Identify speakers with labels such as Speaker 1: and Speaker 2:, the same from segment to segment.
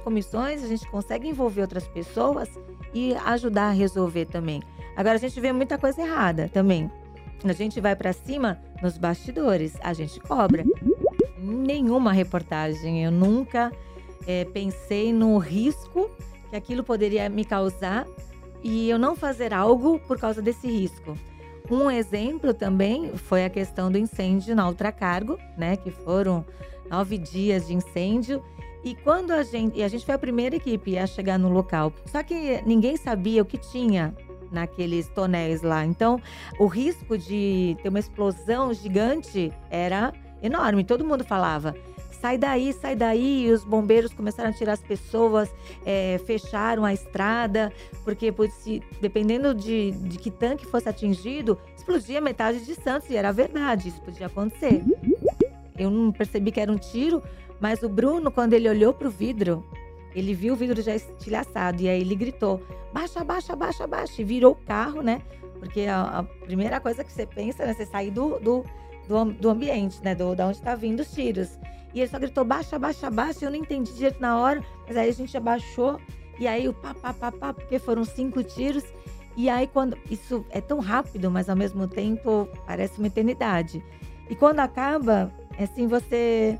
Speaker 1: comissões a gente consegue envolver outras pessoas e ajudar a resolver também. Agora a gente vê muita coisa errada também. A gente vai para cima nos bastidores, a gente cobra. Nenhuma reportagem, eu nunca é, pensei no risco que aquilo poderia me causar e eu não fazer algo por causa desse risco. Um exemplo também foi a questão do incêndio na Ultracargo, né? Que foram nove dias de incêndio. E quando a gente. E a gente foi a primeira equipe a chegar no local. Só que ninguém sabia o que tinha naqueles tonéis lá. Então, o risco de ter uma explosão gigante era enorme. Todo mundo falava: sai daí, sai daí. E os bombeiros começaram a tirar as pessoas, é, fecharam a estrada, porque se, dependendo de, de que tanque fosse atingido, explodia metade de Santos. E era verdade, isso podia acontecer. Eu não percebi que era um tiro, mas o Bruno, quando ele olhou para o vidro, ele viu o vidro já estilhaçado. E aí ele gritou: baixa, baixa, baixa, baixa. E virou o carro, né? Porque a, a primeira coisa que você pensa, né? Você sair do, do, do, do ambiente, né? Do, da onde tá vindo os tiros. E ele só gritou, baixa, baixa, baixa. Eu não entendi direito na hora, mas aí a gente abaixou. E aí o pá, pá, pá, pá, porque foram cinco tiros. E aí quando. Isso é tão rápido, mas ao mesmo tempo parece uma eternidade. E quando acaba, é assim, você.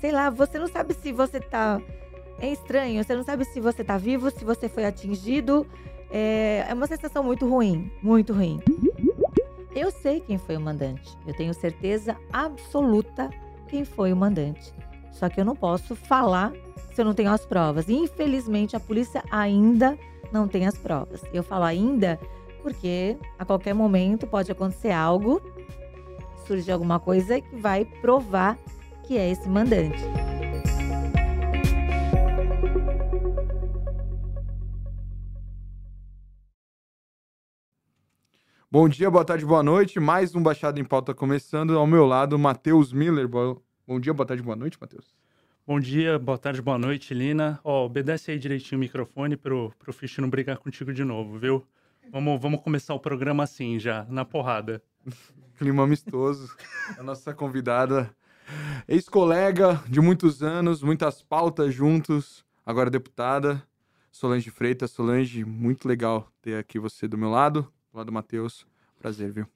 Speaker 1: Sei lá, você não sabe se você tá. É estranho, você não sabe se você tá vivo, se você foi atingido. É, é uma sensação muito ruim, muito ruim. Eu sei quem foi o mandante. Eu tenho certeza absoluta quem foi o mandante. Só que eu não posso falar se eu não tenho as provas. E, infelizmente, a polícia ainda não tem as provas. Eu falo ainda porque a qualquer momento pode acontecer algo, surgir alguma coisa que vai provar que é esse mandante.
Speaker 2: Bom dia, boa tarde, boa noite. Mais um Baixado em Pauta começando. Ao meu lado, Matheus Miller. Bom dia, boa tarde, boa noite, Matheus.
Speaker 3: Bom dia, boa tarde, boa noite, Lina. Ó, obedece aí direitinho o microfone pro, pro Fish não brigar contigo de novo, viu? Vamos, vamos começar o programa assim já, na porrada.
Speaker 2: Clima amistoso. A nossa convidada, ex-colega de muitos anos, muitas pautas juntos, agora deputada, Solange Freitas. Solange, muito legal ter aqui você do meu lado lá do Matheus. Prazer, viu?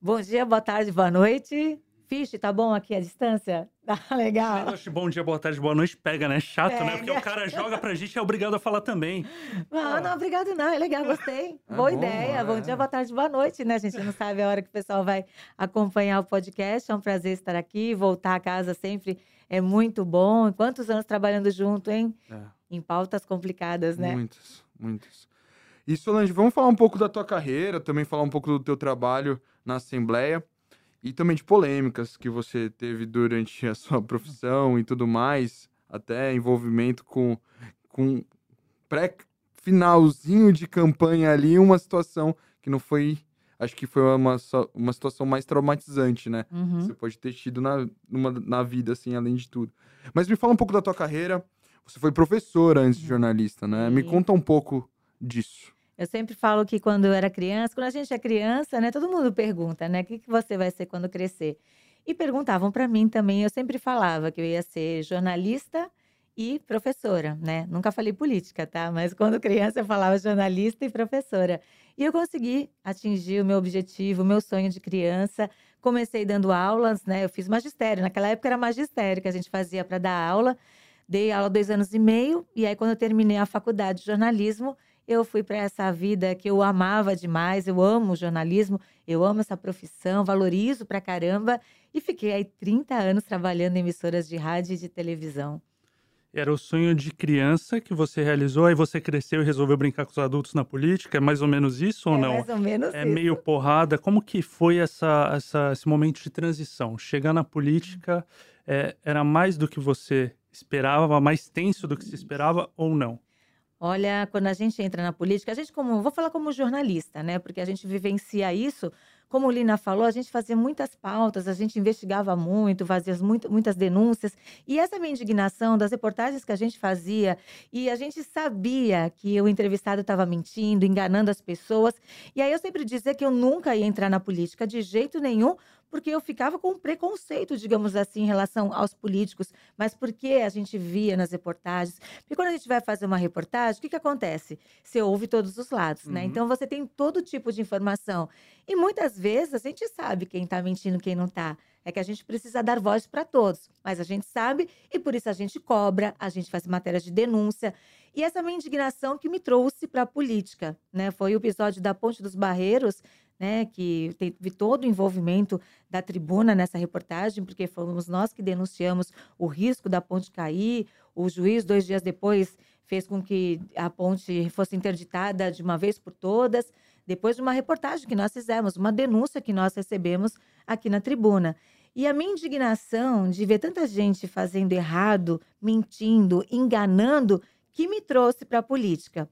Speaker 1: Bom dia, boa tarde, boa noite. Fiche, tá bom aqui a distância? Tá legal.
Speaker 3: bom dia, boa tarde, boa noite, pega, né? Chato, pega. né? Porque o cara joga pra gente e é obrigado a falar também.
Speaker 1: Não, ah. não, obrigado não, é legal, gostei. É boa bom, ideia, é. bom dia, boa tarde, boa noite, né? A gente não sabe a hora que o pessoal vai acompanhar o podcast, é um prazer estar aqui, voltar a casa sempre é muito bom. Quantos anos trabalhando junto, hein? É. Em pautas complicadas, né?
Speaker 2: Muitos, muitos. E Solange, vamos falar um pouco da tua carreira, também falar um pouco do teu trabalho na Assembleia e também de polêmicas que você teve durante a sua profissão e tudo mais, até envolvimento com, com pré-finalzinho de campanha ali, uma situação que não foi. Acho que foi uma, uma situação mais traumatizante, né? Uhum. Você pode ter tido na, numa, na vida, assim, além de tudo. Mas me fala um pouco da tua carreira. Você foi professora antes de jornalista, né? Me conta um pouco disso.
Speaker 1: Eu sempre falo que quando eu era criança, quando a gente é criança, né, todo mundo pergunta, né, o que, que você vai ser quando crescer? E perguntavam para mim também, eu sempre falava que eu ia ser jornalista e professora, né? Nunca falei política, tá? Mas quando criança eu falava jornalista e professora. E eu consegui atingir o meu objetivo, o meu sonho de criança. Comecei dando aulas, né? Eu fiz magistério. Naquela época era magistério que a gente fazia para dar aula. Dei aula dois anos e meio. E aí, quando eu terminei a faculdade de jornalismo, eu fui para essa vida que eu amava demais, eu amo jornalismo, eu amo essa profissão, valorizo pra caramba e fiquei aí 30 anos trabalhando em emissoras de rádio e de televisão.
Speaker 3: Era o sonho de criança que você realizou, aí você cresceu e resolveu brincar com os adultos na política? É mais ou menos isso ou
Speaker 1: é
Speaker 3: não?
Speaker 1: Mais ou menos
Speaker 3: É
Speaker 1: isso.
Speaker 3: meio porrada. Como que foi essa, essa, esse momento de transição? Chegar na política é, era mais do que você esperava, mais tenso do que se esperava ou não?
Speaker 1: Olha, quando a gente entra na política, a gente como, vou falar como jornalista, né? Porque a gente vivencia isso como o Lina falou, a gente fazia muitas pautas, a gente investigava muito, fazia muito, muitas denúncias. E essa minha indignação das reportagens que a gente fazia, e a gente sabia que o entrevistado estava mentindo, enganando as pessoas. E aí eu sempre dizia que eu nunca ia entrar na política de jeito nenhum, porque eu ficava com preconceito, digamos assim, em relação aos políticos, mas porque a gente via nas reportagens. Porque quando a gente vai fazer uma reportagem, o que, que acontece? Você ouve todos os lados, né? uhum. né? Então você tem todo tipo de informação. E muitas vezes a gente sabe quem está mentindo, quem não está. É que a gente precisa dar voz para todos, mas a gente sabe e por isso a gente cobra, a gente faz matérias de denúncia. E essa minha indignação que me trouxe para a política, né? Foi o episódio da Ponte dos Barreiros, né, que teve todo o envolvimento da tribuna nessa reportagem, porque fomos nós que denunciamos o risco da ponte cair. O juiz, dois dias depois, fez com que a ponte fosse interditada de uma vez por todas, depois de uma reportagem que nós fizemos, uma denúncia que nós recebemos aqui na tribuna. E a minha indignação de ver tanta gente fazendo errado, mentindo, enganando, que me trouxe para a política.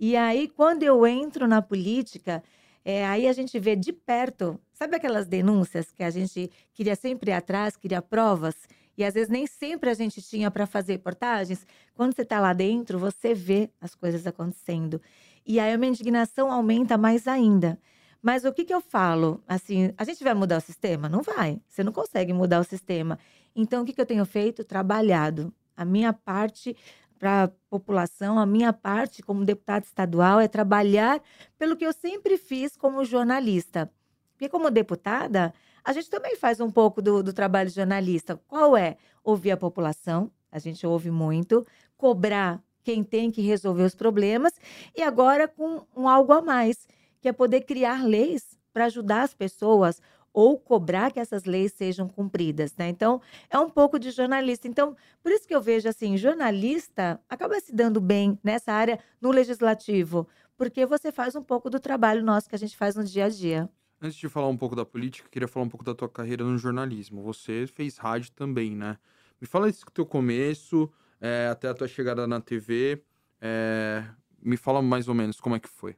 Speaker 1: E aí, quando eu entro na política, é, aí a gente vê de perto, sabe aquelas denúncias que a gente queria sempre ir atrás, queria provas? E às vezes nem sempre a gente tinha para fazer reportagens. Quando você está lá dentro, você vê as coisas acontecendo. E aí a minha indignação aumenta mais ainda. Mas o que, que eu falo? Assim, a gente vai mudar o sistema? Não vai. Você não consegue mudar o sistema. Então, o que, que eu tenho feito? Trabalhado. A minha parte para a população, a minha parte como deputada estadual é trabalhar pelo que eu sempre fiz como jornalista. Porque como deputada, a gente também faz um pouco do, do trabalho jornalista. Qual é? Ouvir a população, a gente ouve muito, cobrar quem tem que resolver os problemas e agora com um algo a mais, que é poder criar leis para ajudar as pessoas ou cobrar que essas leis sejam cumpridas, né? Então, é um pouco de jornalista. Então, por isso que eu vejo assim, jornalista acaba se dando bem nessa área no legislativo, porque você faz um pouco do trabalho nosso que a gente faz no dia a dia.
Speaker 2: Antes de falar um pouco da política, queria falar um pouco da tua carreira no jornalismo. Você fez rádio também, né? Me fala do teu começo, é, até a tua chegada na TV. É, me fala mais ou menos como é que foi.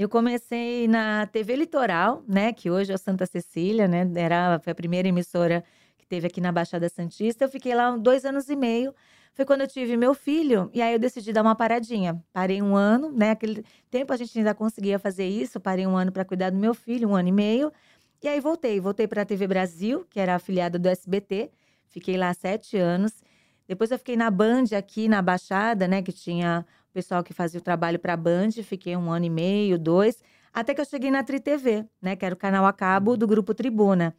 Speaker 1: Eu comecei na TV Litoral, né, que hoje é Santa Cecília, né, era foi a primeira emissora que teve aqui na Baixada Santista. Eu fiquei lá dois anos e meio. Foi quando eu tive meu filho e aí eu decidi dar uma paradinha. Parei um ano, né? Aquele tempo a gente ainda conseguia fazer isso. Parei um ano para cuidar do meu filho, um ano e meio. E aí voltei, voltei para a TV Brasil, que era afiliada do SBT. Fiquei lá sete anos. Depois eu fiquei na Band aqui na Baixada, né? Que tinha o pessoal que fazia o trabalho para a Band, fiquei um ano e meio, dois, até que eu cheguei na Tri TV, né, que era o canal a cabo do Grupo Tribuna.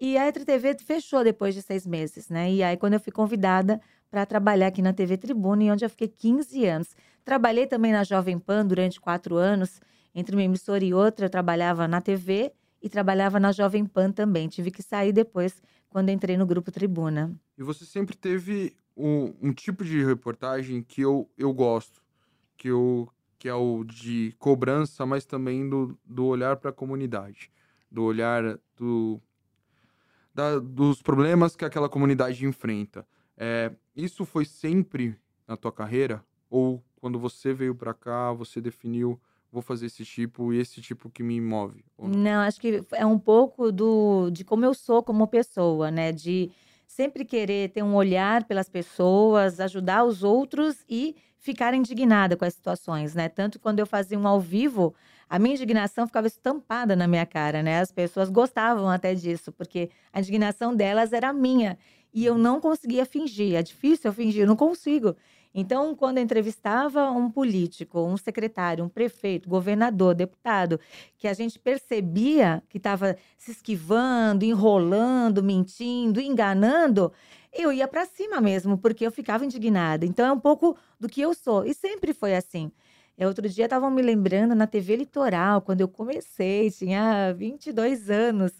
Speaker 1: E a Tri TV fechou depois de seis meses, né? E aí, quando eu fui convidada para trabalhar aqui na TV Tribuna, onde eu fiquei 15 anos. Trabalhei também na Jovem Pan durante quatro anos. Entre uma emissora e outra, eu trabalhava na TV e trabalhava na Jovem Pan também. Tive que sair depois, quando entrei no Grupo Tribuna.
Speaker 2: E você sempre teve um, um tipo de reportagem que eu, eu gosto que, o, que é o de cobrança, mas também do, do olhar para a comunidade, do olhar do, da, dos problemas que aquela comunidade enfrenta. É, isso foi sempre na tua carreira? Ou quando você veio para cá, você definiu vou fazer esse tipo e esse tipo que me move?
Speaker 1: Não? não? acho que é um pouco do de como eu sou como pessoa, né? De sempre querer ter um olhar pelas pessoas, ajudar os outros e ficar indignada com as situações, né? Tanto quando eu fazia um ao vivo, a minha indignação ficava estampada na minha cara, né? As pessoas gostavam até disso, porque a indignação delas era minha e eu não conseguia fingir. É difícil eu fingir, eu não consigo. Então, quando eu entrevistava um político, um secretário, um prefeito, governador, deputado, que a gente percebia que estava se esquivando, enrolando, mentindo, enganando, eu ia para cima mesmo, porque eu ficava indignada. Então é um pouco do que eu sou. E sempre foi assim. É, outro dia estavam me lembrando na TV Litoral, quando eu comecei, tinha 22 anos.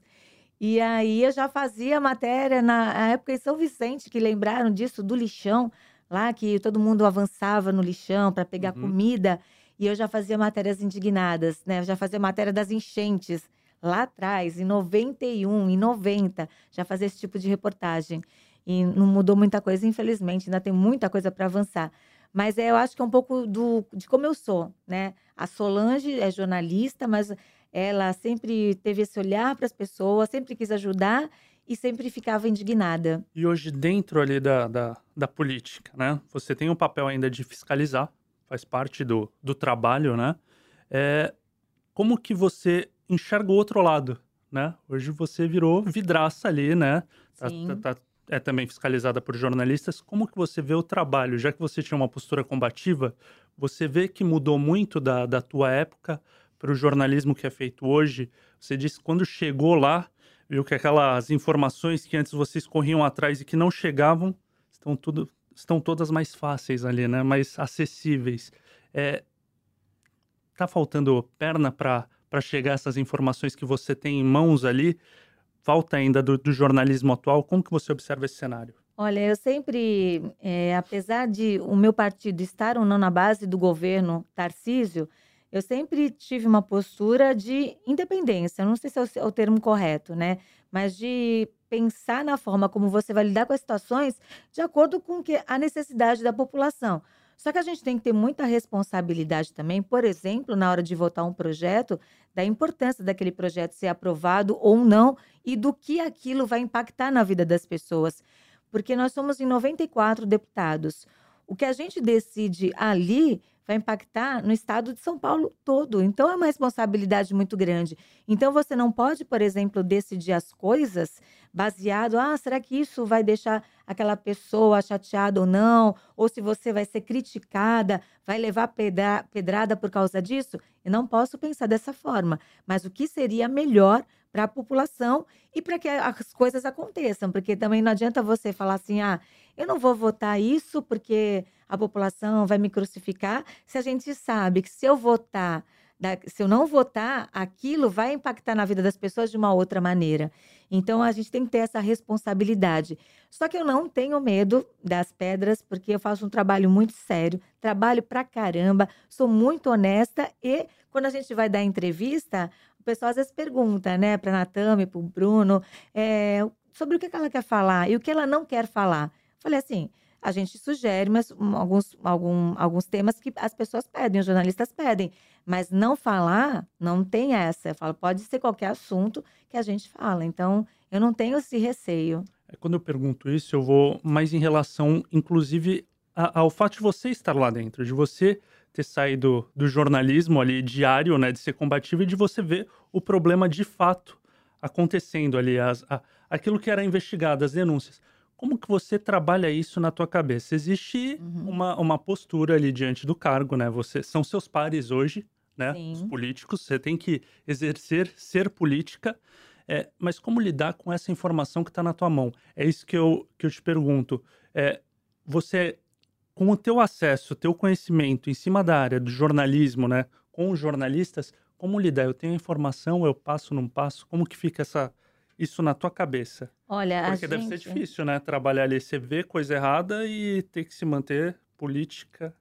Speaker 1: E aí eu já fazia matéria na época em São Vicente, que lembraram disso, do lixão, lá que todo mundo avançava no lixão para pegar uhum. comida. E eu já fazia matérias indignadas, né? Eu já fazia matéria das enchentes lá atrás, em 91, em 90, já fazia esse tipo de reportagem e não mudou muita coisa, infelizmente, ainda tem muita coisa para avançar. Mas é, eu acho que é um pouco do, de como eu sou, né? A Solange é jornalista, mas ela sempre teve esse olhar para as pessoas, sempre quis ajudar e sempre ficava indignada.
Speaker 3: E hoje, dentro ali da, da, da política, né? Você tem o um papel ainda de fiscalizar, faz parte do, do trabalho, né? É, como que você enxerga o outro lado, né? Hoje você virou vidraça ali, né? Tá, tá, tá, é também fiscalizada por jornalistas. Como que você vê o trabalho? Já que você tinha uma postura combativa, você vê que mudou muito da, da tua época para o jornalismo que é feito hoje? Você disse que quando chegou lá, viu que aquelas informações que antes vocês corriam atrás e que não chegavam, estão tudo estão todas mais fáceis ali, né? Mais acessíveis. É, tá faltando perna para chegar essas informações que você tem em mãos ali? Falta ainda do, do jornalismo atual? Como que você observa esse cenário?
Speaker 1: Olha, eu sempre, é, apesar de o meu partido estar ou não na base do governo Tarcísio, eu sempre tive uma postura de independência, não sei se é o, termo correto, né? Mas de pensar na forma como você vai lidar com as situações de acordo com que a necessidade da população. Só que a gente tem que ter muita responsabilidade também, por exemplo, na hora de votar um projeto, da importância daquele projeto ser aprovado ou não e do que aquilo vai impactar na vida das pessoas. Porque nós somos em 94 deputados. O que a gente decide ali vai impactar no estado de São Paulo todo. Então é uma responsabilidade muito grande. Então você não pode, por exemplo, decidir as coisas baseado, ah, será que isso vai deixar aquela pessoa chateada ou não? Ou se você vai ser criticada, vai levar pedra, pedrada por causa disso? Eu não posso pensar dessa forma. Mas o que seria melhor para a população e para que as coisas aconteçam, porque também não adianta você falar assim, ah, eu não vou votar isso porque a população vai me crucificar, se a gente sabe que se eu votar, se eu não votar, aquilo vai impactar na vida das pessoas de uma outra maneira. Então a gente tem que ter essa responsabilidade. Só que eu não tenho medo das pedras, porque eu faço um trabalho muito sério, trabalho pra caramba, sou muito honesta e quando a gente vai dar entrevista, o pessoal às vezes pergunta, né, para Natame, para o Bruno, é, sobre o que ela quer falar e o que ela não quer falar. Falei assim, a gente sugere mas, alguns, algum, alguns temas que as pessoas pedem, os jornalistas pedem. Mas não falar, não tem essa. Eu falo, pode ser qualquer assunto que a gente fala. Então, eu não tenho esse receio.
Speaker 3: É, quando eu pergunto isso, eu vou mais em relação, inclusive, ao fato de você estar lá dentro, de você ter saído do jornalismo ali diário, né, de ser combativo e de você ver o problema de fato acontecendo ali, as, a, aquilo que era investigado, as denúncias. Como que você trabalha isso na tua cabeça? Existe uhum. uma, uma postura ali diante do cargo, né? Você são seus pares hoje, né? Sim. Os políticos, você tem que exercer, ser política. É, mas como lidar com essa informação que está na tua mão? É isso que eu, que eu te pergunto. É, você, com o teu acesso, o teu conhecimento em cima da área do jornalismo, né? Com os jornalistas, como lidar? Eu tenho a informação, eu passo, não passo? Como que fica essa, isso na tua cabeça?
Speaker 1: Olha,
Speaker 3: Porque deve ser difícil, né? Trabalhar ali, você vê coisa errada e ter que se manter política.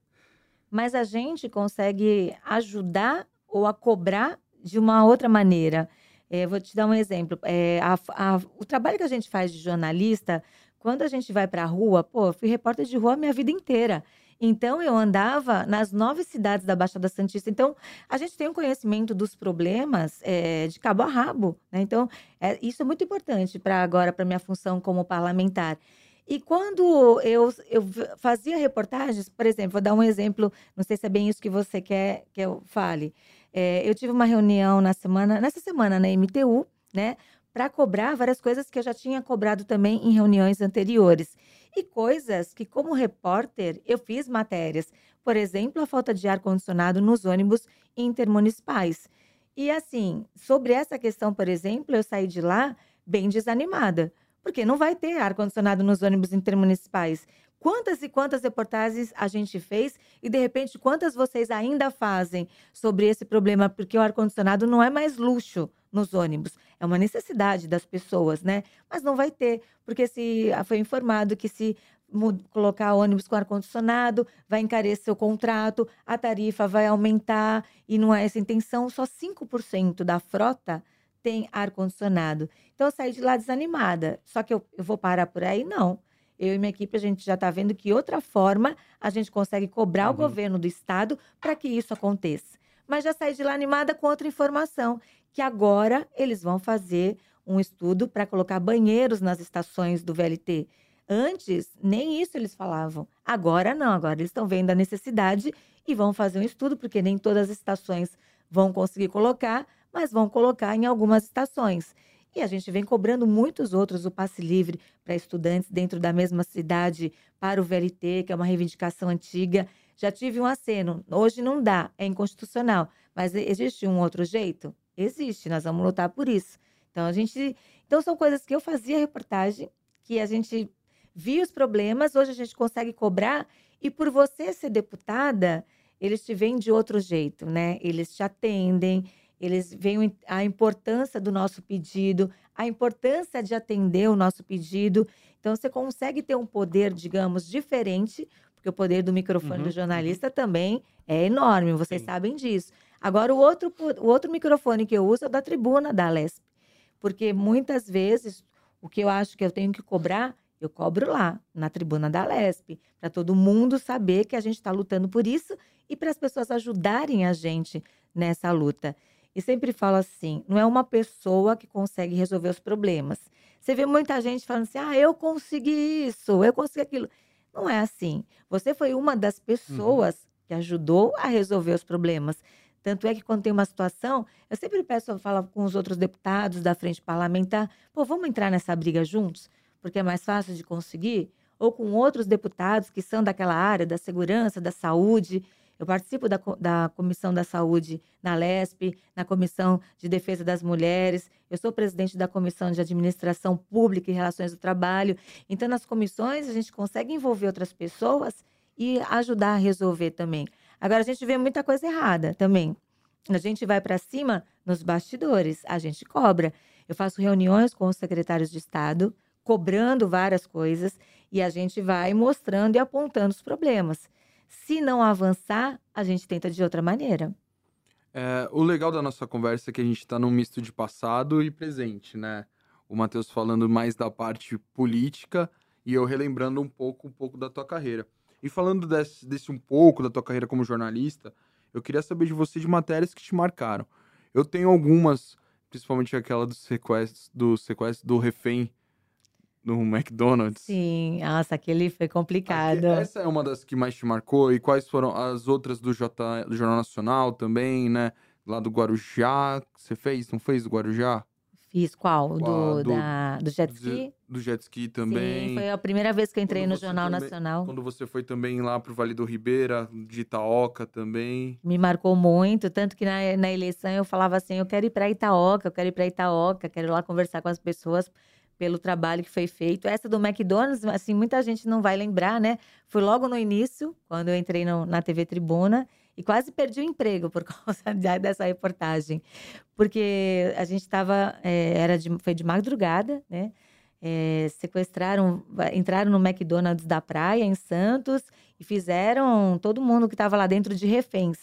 Speaker 1: Mas a gente consegue ajudar ou a cobrar de uma outra maneira. É, vou te dar um exemplo. É, a, a, o trabalho que a gente faz de jornalista, quando a gente vai para a rua, pô, eu fui repórter de rua a minha vida inteira. Então, eu andava nas nove cidades da Baixada Santista. Então, a gente tem um conhecimento dos problemas é, de cabo a rabo. Né? Então, é, isso é muito importante para agora, para minha função como parlamentar. E quando eu, eu fazia reportagens, por exemplo, vou dar um exemplo, não sei se é bem isso que você quer que eu fale. É, eu tive uma reunião na semana, nessa semana na MTU, né, para cobrar várias coisas que eu já tinha cobrado também em reuniões anteriores e coisas que, como repórter, eu fiz matérias. Por exemplo, a falta de ar-condicionado nos ônibus intermunicipais. E assim, sobre essa questão, por exemplo, eu saí de lá bem desanimada, porque não vai ter ar-condicionado nos ônibus intermunicipais. Quantas e quantas reportagens a gente fez e, de repente, quantas vocês ainda fazem sobre esse problema? Porque o ar-condicionado não é mais luxo nos ônibus, é uma necessidade das pessoas, né? Mas não vai ter, porque se ah, foi informado que se colocar ônibus com ar-condicionado, vai encarecer o contrato, a tarifa vai aumentar e não é essa a intenção, só 5% da frota tem ar-condicionado. Então eu saí de lá desanimada. Só que eu, eu vou parar por aí? Não eu e minha equipe, a gente já está vendo que outra forma a gente consegue cobrar uhum. o governo do estado para que isso aconteça. Mas já saí de lá animada com outra informação, que agora eles vão fazer um estudo para colocar banheiros nas estações do VLT. Antes, nem isso eles falavam. Agora não, agora eles estão vendo a necessidade e vão fazer um estudo, porque nem todas as estações vão conseguir colocar, mas vão colocar em algumas estações. E a gente vem cobrando muitos outros o passe livre para estudantes dentro da mesma cidade, para o VLT, que é uma reivindicação antiga. Já tive um aceno, hoje não dá, é inconstitucional, mas existe um outro jeito? Existe, nós vamos lutar por isso. Então a gente, então são coisas que eu fazia reportagem, que a gente via os problemas, hoje a gente consegue cobrar e por você ser deputada, eles te veem de outro jeito, né? Eles te atendem, eles veem a importância do nosso pedido, a importância de atender o nosso pedido. Então, você consegue ter um poder, digamos, diferente, porque o poder do microfone uhum. do jornalista também é enorme, vocês Sim. sabem disso. Agora, o outro, o outro microfone que eu uso é o da tribuna da Lesp, porque muitas vezes o que eu acho que eu tenho que cobrar, eu cobro lá, na tribuna da Lesp, para todo mundo saber que a gente está lutando por isso e para as pessoas ajudarem a gente nessa luta. E sempre falo assim: não é uma pessoa que consegue resolver os problemas. Você vê muita gente falando assim: ah, eu consegui isso, eu consegui aquilo. Não é assim. Você foi uma das uhum. pessoas uhum. que ajudou a resolver os problemas. Tanto é que quando tem uma situação, eu sempre peço, falo com os outros deputados da frente parlamentar, pô, vamos entrar nessa briga juntos, porque é mais fácil de conseguir, ou com outros deputados que são daquela área da segurança, da saúde. Eu participo da, da Comissão da Saúde na LESP, na Comissão de Defesa das Mulheres, eu sou presidente da Comissão de Administração Pública e Relações do Trabalho. Então, nas comissões, a gente consegue envolver outras pessoas e ajudar a resolver também. Agora, a gente vê muita coisa errada também. A gente vai para cima nos bastidores, a gente cobra. Eu faço reuniões com os secretários de Estado, cobrando várias coisas, e a gente vai mostrando e apontando os problemas. Se não avançar, a gente tenta de outra maneira.
Speaker 2: É, o legal da nossa conversa é que a gente está num misto de passado e presente, né? O Matheus falando mais da parte política e eu relembrando um pouco, um pouco da tua carreira. E falando desse, desse um pouco da tua carreira como jornalista, eu queria saber de você de matérias que te marcaram. Eu tenho algumas, principalmente aquela do sequestro, do sequestro do refém no McDonald's.
Speaker 1: Sim, nossa, aquele foi complicado.
Speaker 2: essa é uma das que mais te marcou. E quais foram as outras do, J, do Jornal Nacional também, né? Lá do Guarujá. Você fez? Não fez do Guarujá?
Speaker 1: Fiz qual? Do, do, da, do jet ski?
Speaker 2: Do, jet ski também.
Speaker 1: Sim, foi a primeira vez que eu entrei quando no Jornal
Speaker 2: também,
Speaker 1: Nacional.
Speaker 2: Quando você foi também lá pro Vale do Ribeira, de Itaoca também.
Speaker 1: Me marcou muito, tanto que na, na eleição eu falava assim, eu quero ir para Itaoca, eu quero ir para Itaoca, quero ir lá conversar com as pessoas pelo trabalho que foi feito. Essa do McDonald's, assim, muita gente não vai lembrar, né? Foi logo no início, quando eu entrei no, na TV Tribuna, e quase perdi o emprego por causa dessa reportagem. Porque a gente estava, é, era de, foi de madrugada, né? É, sequestraram, entraram no McDonald's da praia, em Santos, e fizeram todo mundo que estava lá dentro de reféns.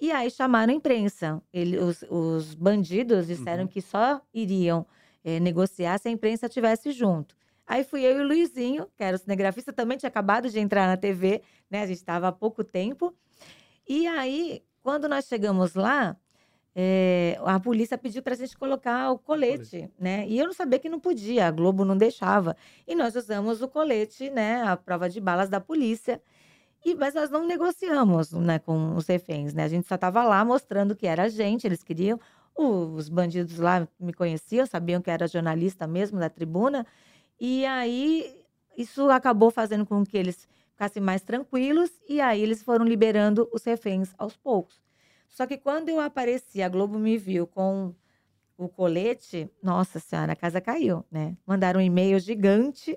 Speaker 1: E aí chamaram a imprensa. Ele, os, os bandidos disseram uhum. que só iriam é, negociar se a imprensa estivesse junto. Aí fui eu e o Luizinho, que era o cinegrafista, também tinha acabado de entrar na TV, né? A gente estava há pouco tempo. E aí, quando nós chegamos lá, é, a polícia pediu para a gente colocar o colete, né? E eu não sabia que não podia, a Globo não deixava. E nós usamos o colete, né? A prova de balas da polícia. E, mas nós não negociamos né, com os reféns, né? A gente só estava lá mostrando que era a gente, eles queriam os bandidos lá me conheciam, sabiam que era jornalista mesmo da tribuna. E aí isso acabou fazendo com que eles ficassem mais tranquilos e aí eles foram liberando os reféns aos poucos. Só que quando eu apareci, a Globo me viu com o colete, nossa senhora, a casa caiu, né? Mandaram um e-mail gigante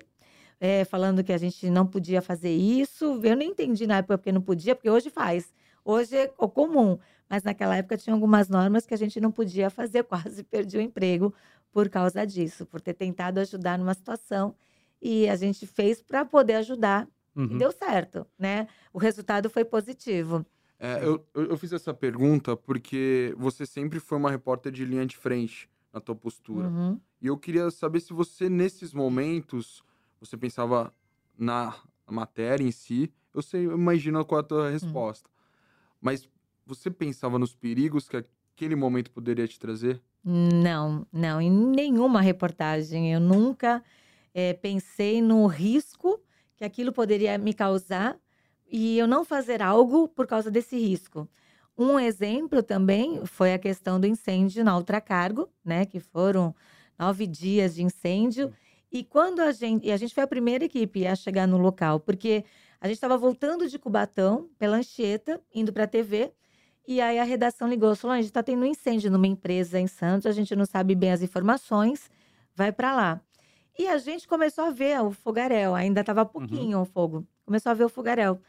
Speaker 1: é, falando que a gente não podia fazer isso. Eu nem entendi na época porque não podia, porque hoje faz. Hoje é comum. Mas naquela época tinha algumas normas que a gente não podia fazer, quase perdi o emprego por causa disso, por ter tentado ajudar numa situação e a gente fez para poder ajudar uhum. e deu certo, né? O resultado foi positivo.
Speaker 2: É, eu, eu fiz essa pergunta porque você sempre foi uma repórter de linha de frente na tua postura. Uhum. E eu queria saber se você, nesses momentos, você pensava na matéria em si. Eu sei, eu imagino qual é a tua resposta. Uhum. Mas você pensava nos perigos que, aquele momento poderia te trazer?
Speaker 1: Não, não, em nenhuma reportagem. Eu nunca é, pensei no risco que aquilo poderia me causar e eu não fazer algo por causa desse risco. Um exemplo também foi a questão do incêndio na Ultracargo, né? Que foram nove dias de incêndio. E quando a gente. E a gente foi a primeira equipe a chegar no local, porque a gente estava voltando de Cubatão, pela Anchieta, indo para a TV. E aí a redação ligou, falou: a gente está tendo um incêndio numa empresa em Santos, a gente não sabe bem as informações, vai para lá. E a gente começou a ver o fogaréu, ainda estava pouquinho uhum. o fogo. Começou a ver o fogaréu.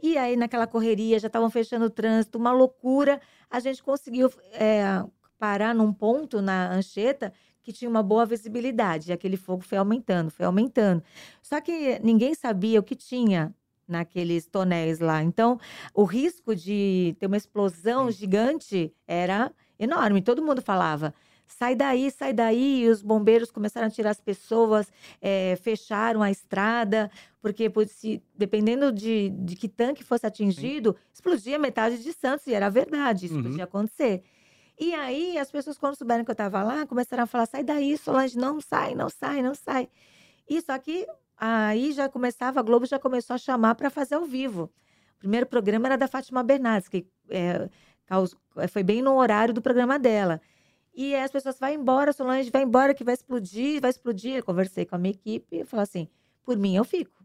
Speaker 1: E aí, naquela correria, já estavam fechando o trânsito, uma loucura. A gente conseguiu é, parar num ponto na Anchieta que tinha uma boa visibilidade. E aquele fogo foi aumentando, foi aumentando. Só que ninguém sabia o que tinha naqueles tonéis lá. Então, o risco de ter uma explosão Sim. gigante era enorme. Todo mundo falava sai daí, sai daí. E os bombeiros começaram a tirar as pessoas, é, fecharam a estrada, porque se, dependendo de, de que tanque fosse atingido, Sim. explodia metade de Santos, e era verdade, isso uhum. podia acontecer. E aí, as pessoas, quando souberam que eu estava lá, começaram a falar: sai daí, Solange, não sai, não sai, não sai. E só que aí já começava, a Globo já começou a chamar para fazer ao vivo. O primeiro programa era da Fátima Bernardes, que é, foi bem no horário do programa dela. E as pessoas, vai embora, Solange, vai embora que vai explodir, vai explodir. Eu conversei com a minha equipe e falei assim, por mim eu fico.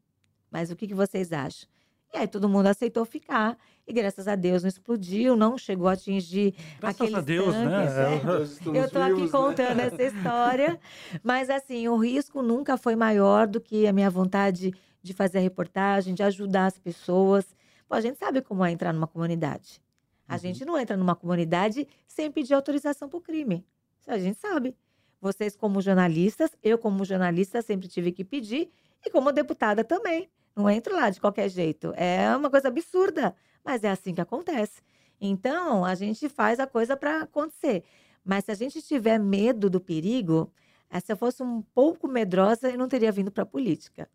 Speaker 1: Mas o que, que vocês acham? E aí todo mundo aceitou ficar. E graças a Deus não explodiu, não chegou a atingir
Speaker 3: graças
Speaker 1: aqueles
Speaker 3: a Deus,
Speaker 1: tanques,
Speaker 3: né?
Speaker 1: É. Eu tô aqui né? contando essa história. Mas assim, o risco nunca foi maior do que a minha vontade de fazer a reportagem, de ajudar as pessoas. Pô, a gente sabe como é entrar numa comunidade. A uhum. gente não entra numa comunidade sem pedir autorização para o crime. Isso a gente sabe. Vocês, como jornalistas, eu, como jornalista, sempre tive que pedir, e como deputada também. Não entro lá de qualquer jeito. É uma coisa absurda, mas é assim que acontece. Então, a gente faz a coisa para acontecer. Mas se a gente tiver medo do perigo, eh, se eu fosse um pouco medrosa, eu não teria vindo para a política.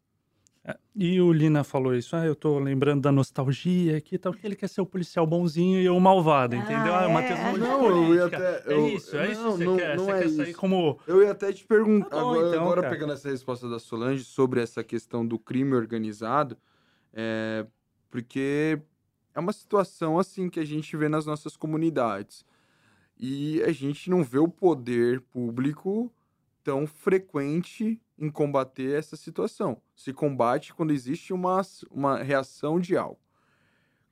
Speaker 3: É, e o Lina falou isso, ah, eu tô lembrando da nostalgia aqui, tal, que ele quer ser o policial bonzinho e o malvado, ah, entendeu? Ah, é uma questão
Speaker 2: não, eu ia até, eu,
Speaker 3: é isso, é isso que você não, quer, não você é quer isso. sair como...
Speaker 2: Eu ia até te perguntar, tá agora, então, agora pegando essa resposta da Solange sobre essa questão do crime organizado, é, porque é uma situação assim que a gente vê nas nossas comunidades, e a gente não vê o poder público tão frequente em combater essa situação. Se combate quando existe uma, uma reação de algo.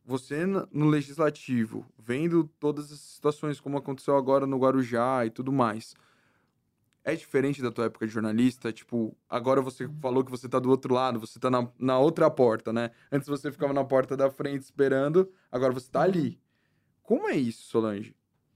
Speaker 2: Você, no legislativo, vendo todas as situações como aconteceu agora no Guarujá e tudo mais, é diferente da tua época de jornalista? Tipo, agora você falou que você tá do outro lado, você tá na, na outra porta, né? Antes você ficava na porta da frente esperando, agora você tá ali. Como é isso, Solange?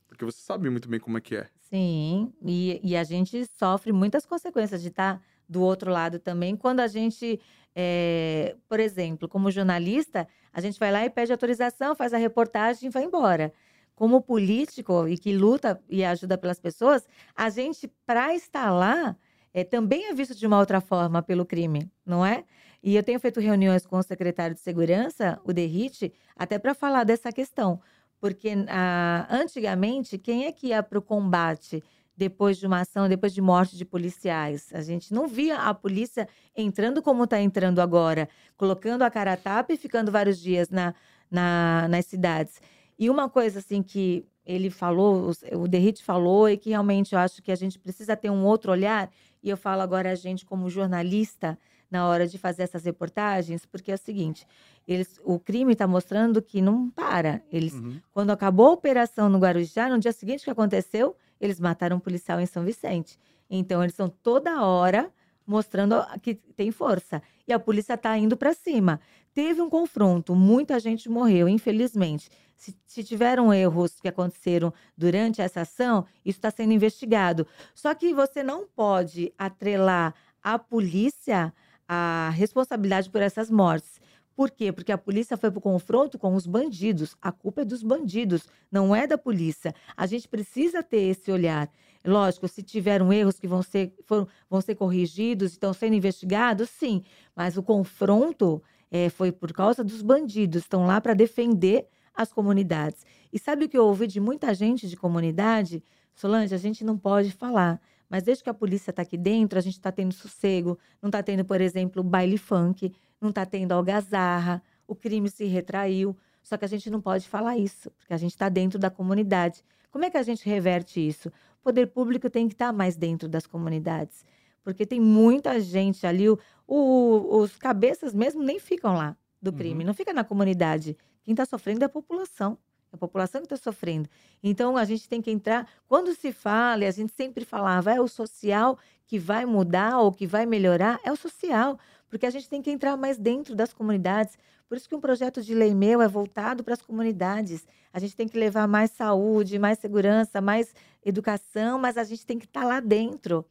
Speaker 2: Porque você sabe muito bem como é que é.
Speaker 1: Sim, e, e a gente sofre muitas consequências de estar tá do outro lado também. Quando a gente, é, por exemplo, como jornalista, a gente vai lá e pede autorização, faz a reportagem e vai embora. Como político e que luta e ajuda pelas pessoas, a gente, para estar lá, é, também é visto de uma outra forma pelo crime, não é? E eu tenho feito reuniões com o secretário de Segurança, o Derrite, até para falar dessa questão. Porque ah, antigamente, quem é que ia para o combate depois de uma ação, depois de morte de policiais? A gente não via a polícia entrando como está entrando agora, colocando a cara a tapa e ficando vários dias na, na, nas cidades. E uma coisa assim que ele falou, o Derrite falou, e que realmente eu acho que a gente precisa ter um outro olhar, e eu falo agora a gente como jornalista, na hora de fazer essas reportagens, porque é o seguinte, eles, o crime está mostrando que não para. Eles, uhum. quando acabou a operação no Guarujá, no dia seguinte que aconteceu, eles mataram um policial em São Vicente. Então eles estão toda hora mostrando que tem força. E a polícia está indo para cima. Teve um confronto, muita gente morreu, infelizmente. Se, se, tiveram erros que aconteceram durante essa ação, isso está sendo investigado. Só que você não pode atrelar a polícia a responsabilidade por essas mortes. Por quê? Porque a polícia foi para o confronto com os bandidos. A culpa é dos bandidos, não é da polícia. A gente precisa ter esse olhar. Lógico, se tiveram erros que vão ser, foram, vão ser corrigidos, estão sendo investigados, sim. Mas o confronto é, foi por causa dos bandidos, estão lá para defender as comunidades. E sabe o que eu ouvi de muita gente de comunidade? Solange, a gente não pode falar. Mas desde que a polícia está aqui dentro, a gente está tendo sossego. Não está tendo, por exemplo, baile funk, não está tendo algazarra, o crime se retraiu. Só que a gente não pode falar isso, porque a gente está dentro da comunidade. Como é que a gente reverte isso? O poder público tem que estar tá mais dentro das comunidades, porque tem muita gente ali, o, o, os cabeças mesmo nem ficam lá do crime, uhum. não fica na comunidade. Quem está sofrendo é a população. É a população que está sofrendo. Então, a gente tem que entrar. Quando se fala, a gente sempre falava, é o social que vai mudar ou que vai melhorar, é o social. Porque a gente tem que entrar mais dentro das comunidades. Por isso que um projeto de lei meu é voltado para as comunidades. A gente tem que levar mais saúde, mais segurança, mais educação, mas a gente tem que estar tá lá dentro.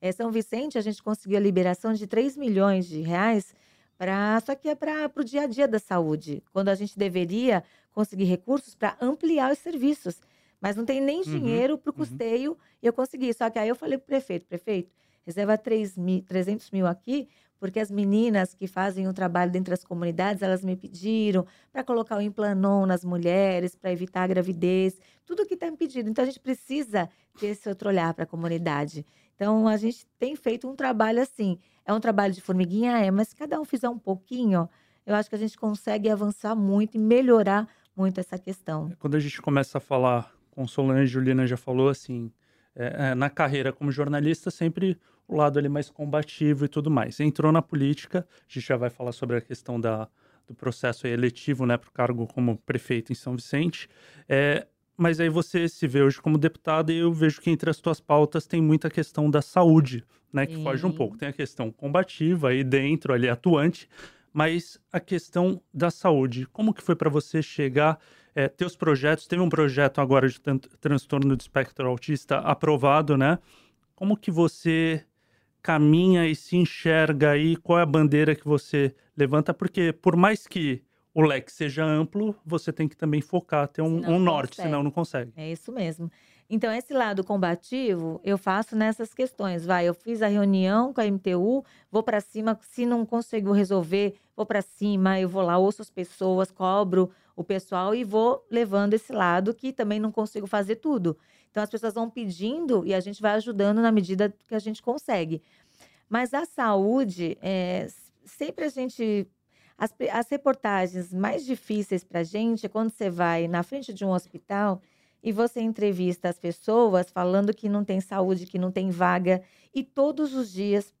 Speaker 1: É, São Vicente, a gente conseguiu a liberação de 3 milhões de reais Pra, só que é para o dia a dia da saúde, quando a gente deveria conseguir recursos para ampliar os serviços. Mas não tem nem uhum, dinheiro para o uhum. custeio uhum. e eu consegui. Só que aí eu falei para o prefeito: prefeito, reserva 3 mil, 300 mil aqui, porque as meninas que fazem um trabalho dentro das comunidades, elas me pediram para colocar o implanon nas mulheres, para evitar a gravidez, tudo que está impedido. Então a gente precisa ter esse outro olhar para a comunidade. Então a gente tem feito um trabalho assim. É um trabalho de formiguinha, é, mas se cada um fizer um pouquinho, eu acho que a gente consegue avançar muito e melhorar muito essa questão.
Speaker 3: Quando a gente começa a falar, com Solange, Juliana já falou assim, é, é, na carreira como jornalista, sempre o lado ali mais combativo e tudo mais. Entrou na política, a gente já vai falar sobre a questão da, do processo eletivo né, para o cargo como prefeito em São Vicente. É, mas aí você se vê hoje como deputado e eu vejo que entre as tuas pautas tem muita questão da saúde, né? Que Sim. foge um pouco. Tem a questão combativa aí dentro, ali atuante, mas a questão da saúde. Como que foi para você chegar, é, teus projetos? Teve um projeto agora de transtorno do espectro autista aprovado, né? Como que você caminha e se enxerga aí? Qual é a bandeira que você levanta? Porque por mais que o leque seja amplo, você tem que também focar, ter um, um norte, senão não consegue.
Speaker 1: É isso mesmo. Então, esse lado combativo, eu faço nessas questões. Vai, eu fiz a reunião com a MTU, vou para cima, se não consigo resolver, vou para cima, eu vou lá, ouço as pessoas, cobro o pessoal e vou levando esse lado que também não consigo fazer tudo. Então, as pessoas vão pedindo e a gente vai ajudando na medida que a gente consegue. Mas a saúde, é, sempre a gente. As, as reportagens mais difíceis para a gente é quando você vai na frente de um hospital e você entrevista as pessoas falando que não tem saúde, que não tem vaga. E todos os dias,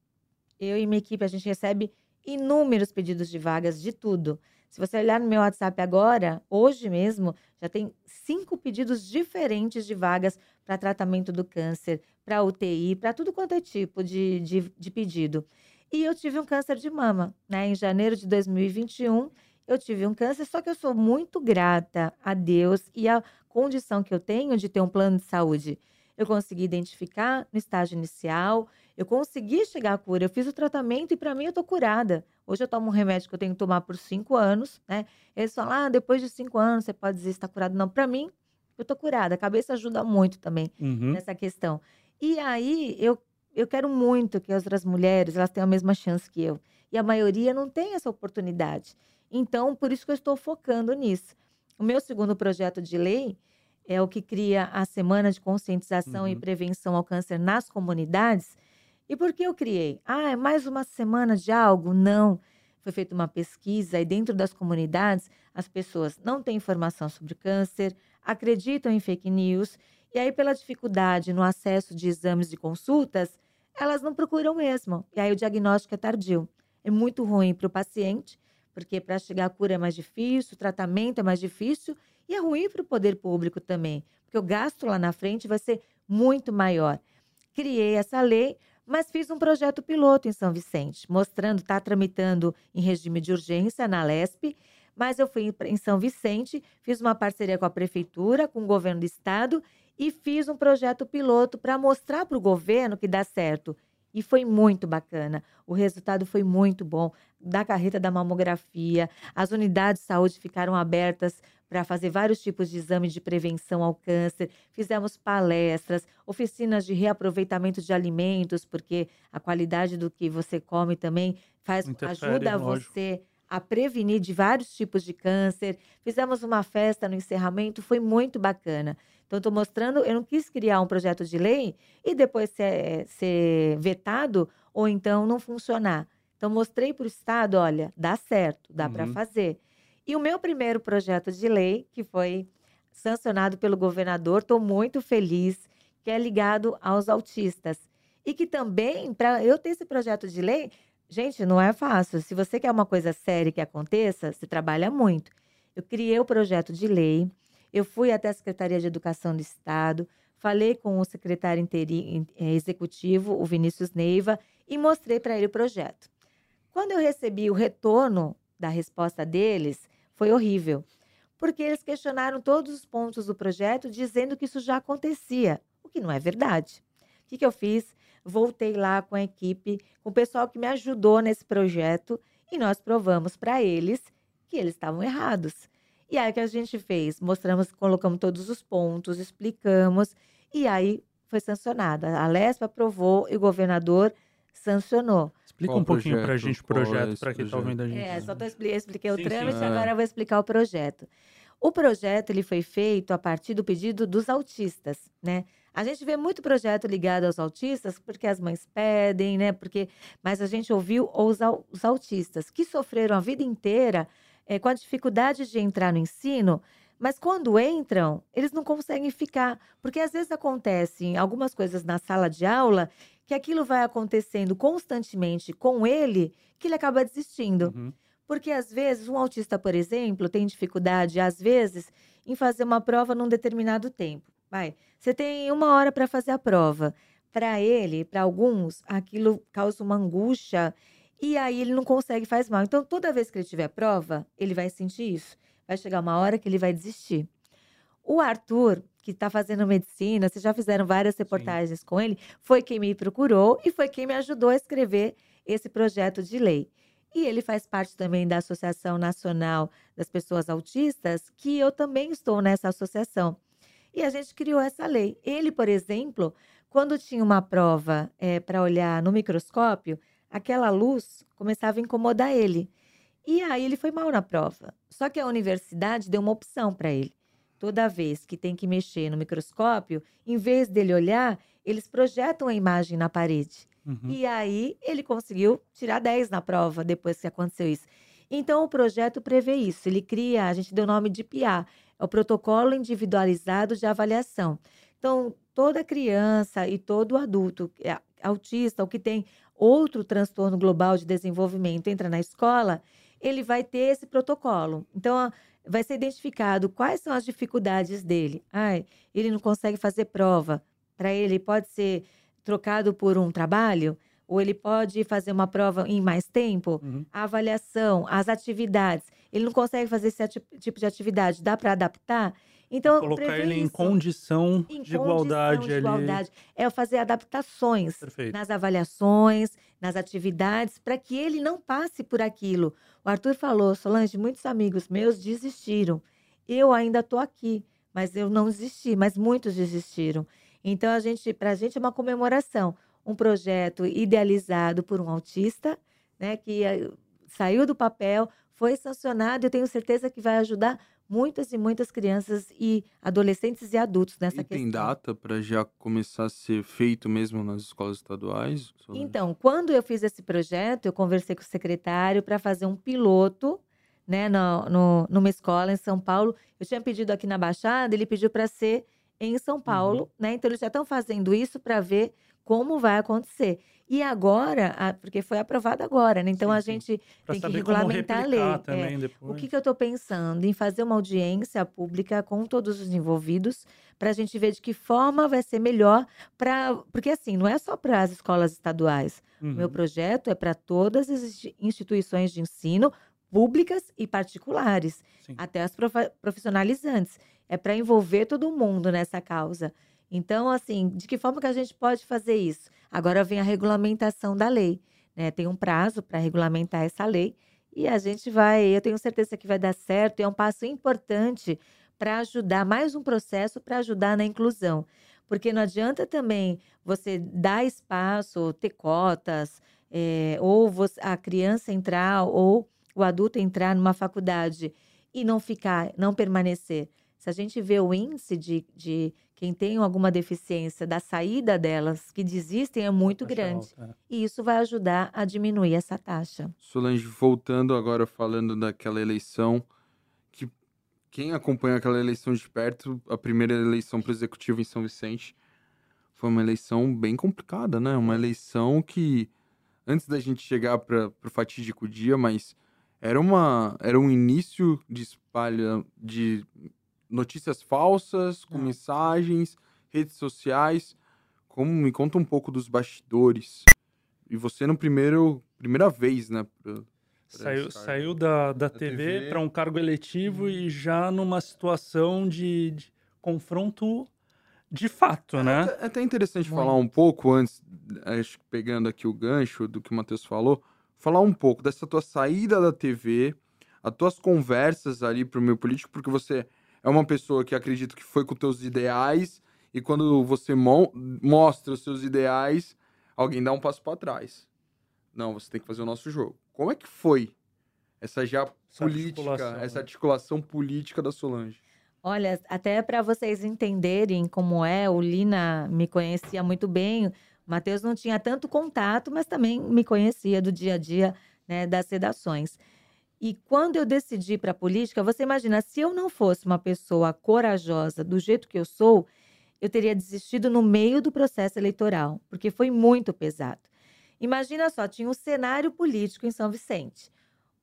Speaker 1: eu e minha equipe, a gente recebe inúmeros pedidos de vagas de tudo. Se você olhar no meu WhatsApp agora, hoje mesmo, já tem cinco pedidos diferentes de vagas para tratamento do câncer, para UTI, para tudo quanto é tipo de, de, de pedido. E eu tive um câncer de mama, né? Em janeiro de 2021, eu tive um câncer, só que eu sou muito grata a Deus e a condição que eu tenho de ter um plano de saúde. Eu consegui identificar no estágio inicial, eu consegui chegar à cura, eu fiz o tratamento e para mim eu tô curada. Hoje eu tomo um remédio que eu tenho que tomar por cinco anos, né? Eles falam, ah, depois de cinco anos você pode dizer está curado. Não, para mim, eu tô curada. A cabeça ajuda muito também uhum. nessa questão. E aí, eu, eu quero muito que as outras mulheres elas tenham a mesma chance que eu. E a maioria não tem essa oportunidade. Então, por isso que eu estou focando nisso. O meu segundo projeto de lei é o que cria a Semana de Conscientização uhum. e Prevenção ao Câncer nas comunidades. E por que eu criei? Ah, é mais uma semana de algo? Não. Foi feita uma pesquisa e dentro das comunidades as pessoas não têm informação sobre câncer, acreditam em fake news e aí pela dificuldade no acesso de exames de consultas, elas não procuram mesmo. E aí o diagnóstico é tardio. É muito ruim para o paciente porque para chegar à cura é mais difícil, o tratamento é mais difícil e é ruim para o poder público também, porque o gasto lá na frente vai ser muito maior. Criei essa lei, mas fiz um projeto piloto em São Vicente, mostrando, está tramitando em regime de urgência na LESP, mas eu fui em São Vicente, fiz uma parceria com a prefeitura, com o governo do estado e fiz um projeto piloto para mostrar para o governo que dá certo e foi muito bacana. O resultado foi muito bom. Da carreta da mamografia, as unidades de saúde ficaram abertas para fazer vários tipos de exames de prevenção ao câncer. Fizemos palestras, oficinas de reaproveitamento de alimentos, porque a qualidade do que você come também faz ajuda lógico. você a prevenir de vários tipos de câncer. Fizemos uma festa no encerramento, foi muito bacana. Então, estou mostrando, eu não quis criar um projeto de lei e depois ser, ser vetado ou então não funcionar. Então, mostrei para o Estado: olha, dá certo, dá uhum. para fazer. E o meu primeiro projeto de lei, que foi sancionado pelo governador, estou muito feliz, que é ligado aos autistas. E que também, para eu ter esse projeto de lei, gente, não é fácil. Se você quer uma coisa séria que aconteça, você trabalha muito. Eu criei o projeto de lei, eu fui até a Secretaria de Educação do Estado, falei com o secretário eh, executivo, o Vinícius Neiva, e mostrei para ele o projeto. Quando eu recebi o retorno da resposta deles, foi horrível porque eles questionaram todos os pontos do projeto, dizendo que isso já acontecia, o que não é verdade. O que, que eu fiz? Voltei lá com a equipe, com o pessoal que me ajudou nesse projeto, e nós provamos para eles que eles estavam errados. E aí o que a gente fez? Mostramos, colocamos todos os pontos, explicamos, e aí foi sancionada. A Lespa aprovou e o governador sancionou.
Speaker 3: Explica Qual um pouquinho para a gente o projeto, para quem está ouvindo a gente.
Speaker 1: É, só tô, expliquei o sim, trâmite, sim. agora eu vou explicar o projeto. O projeto ele foi feito a partir do pedido dos autistas, né? A gente vê muito projeto ligado aos autistas porque as mães pedem, né? Porque, mas a gente ouviu os, os autistas que sofreram a vida inteira é, com a dificuldade de entrar no ensino, mas quando entram, eles não conseguem ficar, porque às vezes acontecem algumas coisas na sala de aula que aquilo vai acontecendo constantemente com ele, que ele acaba desistindo. Uhum. Porque às vezes um autista, por exemplo, tem dificuldade, às vezes, em fazer uma prova num determinado tempo. Vai, você tem uma hora para fazer a prova. Para ele, para alguns, aquilo causa uma angústia e aí ele não consegue faz mal. Então, toda vez que ele tiver prova, ele vai sentir isso. Vai chegar uma hora que ele vai desistir. O Arthur, que está fazendo medicina, vocês já fizeram várias reportagens Sim. com ele, foi quem me procurou e foi quem me ajudou a escrever esse projeto de lei. E ele faz parte também da Associação Nacional das Pessoas Autistas, que eu também estou nessa associação. E a gente criou essa lei. Ele, por exemplo, quando tinha uma prova é, para olhar no microscópio, aquela luz começava a incomodar ele. E aí ele foi mal na prova. Só que a universidade deu uma opção para ele toda vez que tem que mexer no microscópio, em vez dele olhar, eles projetam a imagem na parede. Uhum. E aí ele conseguiu tirar 10 na prova depois que aconteceu isso. Então o projeto prevê isso. Ele cria, a gente deu o nome de PIA, é o protocolo individualizado de avaliação. Então, toda criança e todo adulto é autista ou que tem outro transtorno global de desenvolvimento entra na escola, ele vai ter esse protocolo. Então, vai ser identificado quais são as dificuldades dele. Ai, ele não consegue fazer prova. Para ele, pode ser trocado por um trabalho, ou ele pode fazer uma prova em mais tempo. Uhum. A avaliação, as atividades. Ele não consegue fazer esse tipo de atividade, dá para adaptar? Então,
Speaker 3: colocar ele em condição em de condição igualdade de igualdade.
Speaker 1: É fazer adaptações Perfeito. nas avaliações, nas atividades, para que ele não passe por aquilo. O Arthur falou, Solange, muitos amigos meus desistiram. Eu ainda estou aqui, mas eu não desisti, mas muitos desistiram. Então, a gente, para a gente é uma comemoração. Um projeto idealizado por um autista, né, que eh, saiu do papel, foi sancionado, eu tenho certeza que vai ajudar muitas e muitas crianças e adolescentes e adultos nessa e questão.
Speaker 2: Tem data para já começar a ser feito mesmo nas escolas estaduais?
Speaker 1: Então, quando eu fiz esse projeto, eu conversei com o secretário para fazer um piloto, né, no, no, numa escola em São Paulo. Eu tinha pedido aqui na Baixada, ele pediu para ser em São Paulo, uhum. né? Então eles já estão fazendo isso para ver como vai acontecer. E agora, porque foi aprovado agora, né? Então sim, a gente tem que regulamentar a lei. É. O que, que eu estou pensando? Em fazer uma audiência pública com todos os envolvidos, para a gente ver de que forma vai ser melhor para. Porque assim, não é só para as escolas estaduais. Uhum. O meu uhum. projeto é para todas as instituições de ensino, públicas e particulares, sim. até as profissionalizantes. É para envolver todo mundo nessa causa. Então, assim, de que forma que a gente pode fazer isso? Agora vem a regulamentação da lei. Né? Tem um prazo para regulamentar essa lei e a gente vai, eu tenho certeza que vai dar certo, e é um passo importante para ajudar, mais um processo para ajudar na inclusão. Porque não adianta também você dar espaço, ter cotas, é, ou você, a criança entrar, ou o adulto entrar numa faculdade e não ficar, não permanecer. Se a gente vê o índice de, de quem tem alguma deficiência, da saída delas, que desistem, é muito grande. Alta, é. E isso vai ajudar a diminuir essa taxa.
Speaker 2: Solange, voltando agora falando daquela eleição, que quem acompanha aquela eleição de perto, a primeira eleição para o executivo em São Vicente, foi uma eleição bem complicada, né? Uma eleição que, antes da gente chegar para o fatídico dia, mas era, uma, era um início de espalha de notícias falsas, com mensagens, redes sociais. Como me conta um pouco dos bastidores. E você no primeiro, primeira vez, né? Pra, pra
Speaker 3: saiu, saiu da, da, da TV, TV. para um cargo eletivo hum. e já numa situação de, de confronto de fato, é, né?
Speaker 2: É até interessante Muito. falar um pouco antes, acho que pegando aqui o gancho do que o Matheus falou, falar um pouco dessa tua saída da TV, as tuas conversas ali pro meu político, porque você é uma pessoa que acredito que foi com teus ideais e quando você mo mostra os seus ideais, alguém dá um passo para trás. Não, você tem que fazer o nosso jogo. Como é que foi essa já essa política, articulação, essa né? articulação política da Solange?
Speaker 1: Olha, até para vocês entenderem como é, o Lina me conhecia muito bem. O Matheus não tinha tanto contato, mas também me conhecia do dia a dia né, das sedações. E quando eu decidi para a política, você imagina, se eu não fosse uma pessoa corajosa do jeito que eu sou, eu teria desistido no meio do processo eleitoral, porque foi muito pesado. Imagina só, tinha um cenário político em São Vicente.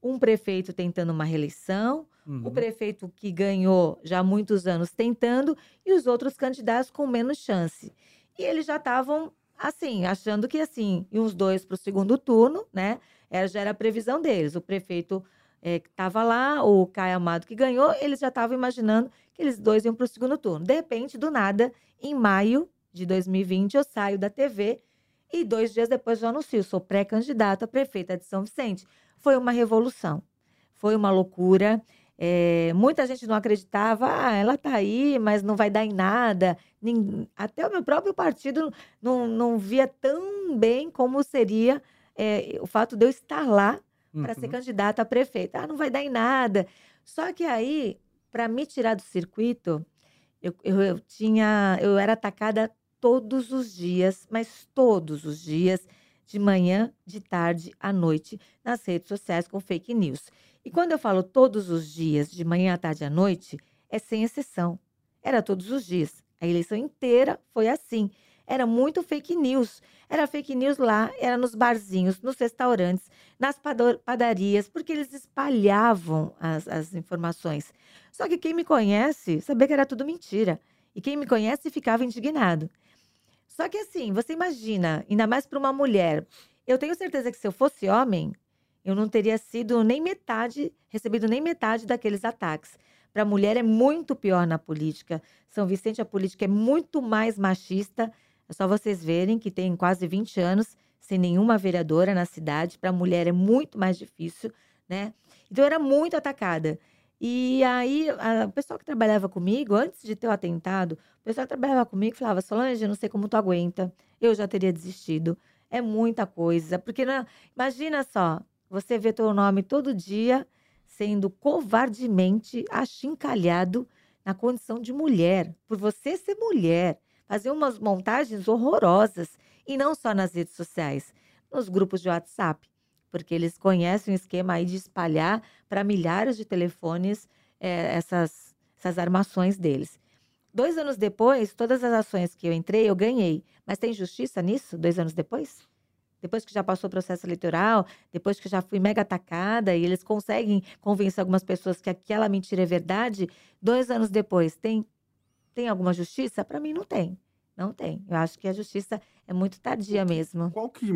Speaker 1: Um prefeito tentando uma reeleição, uhum. o prefeito que ganhou já há muitos anos tentando, e os outros candidatos com menos chance. E eles já estavam, assim, achando que, assim, e uns dois para o segundo turno, né? Era, já era a previsão deles. O prefeito é, que estava lá, o Caio Amado que ganhou, eles já estavam imaginando que eles dois iam para o segundo turno. De repente, do nada, em maio de 2020, eu saio da TV e dois dias depois eu anuncio, sou pré-candidata a prefeita de São Vicente. Foi uma revolução, foi uma loucura. É, muita gente não acreditava, ah, ela está aí, mas não vai dar em nada. Nem, até o meu próprio partido não, não via tão bem como seria é, o fato de eu estar lá para uhum. ser candidata a prefeita. Ah, não vai dar em nada. Só que aí, para me tirar do circuito, eu, eu, eu, tinha, eu era atacada todos os dias, mas todos os dias, de manhã, de tarde, à noite, nas redes sociais com fake news. E quando eu falo todos os dias, de manhã, à tarde, à noite, é sem exceção. Era todos os dias. A eleição inteira foi assim era muito fake news. Era fake news lá, era nos barzinhos, nos restaurantes, nas padarias, porque eles espalhavam as, as informações. Só que quem me conhece sabia que era tudo mentira. E quem me conhece ficava indignado. Só que assim, você imagina, ainda mais para uma mulher. Eu tenho certeza que se eu fosse homem, eu não teria sido nem metade, recebido nem metade daqueles ataques. Para a mulher é muito pior na política. São Vicente, a política é muito mais machista é só vocês verem que tem quase 20 anos sem nenhuma vereadora na cidade. Para a mulher é muito mais difícil, né? Então eu era muito atacada. E aí, a, o pessoal que trabalhava comigo, antes de ter o atentado, o pessoal que trabalhava comigo falava: Solange, não sei como tu aguenta, eu já teria desistido. É muita coisa. Porque, não, imagina só, você vê teu nome todo dia sendo covardemente achincalhado na condição de mulher, por você ser mulher fazer umas montagens horrorosas. E não só nas redes sociais, nos grupos de WhatsApp. Porque eles conhecem o esquema aí de espalhar para milhares de telefones é, essas, essas armações deles. Dois anos depois, todas as ações que eu entrei, eu ganhei. Mas tem justiça nisso, dois anos depois? Depois que já passou o processo eleitoral, depois que já fui mega atacada e eles conseguem convencer algumas pessoas que aquela mentira é verdade, dois anos depois, tem tem alguma justiça? Para mim, não tem. Não tem. Eu acho que a justiça é muito tardia mesmo.
Speaker 2: Qual que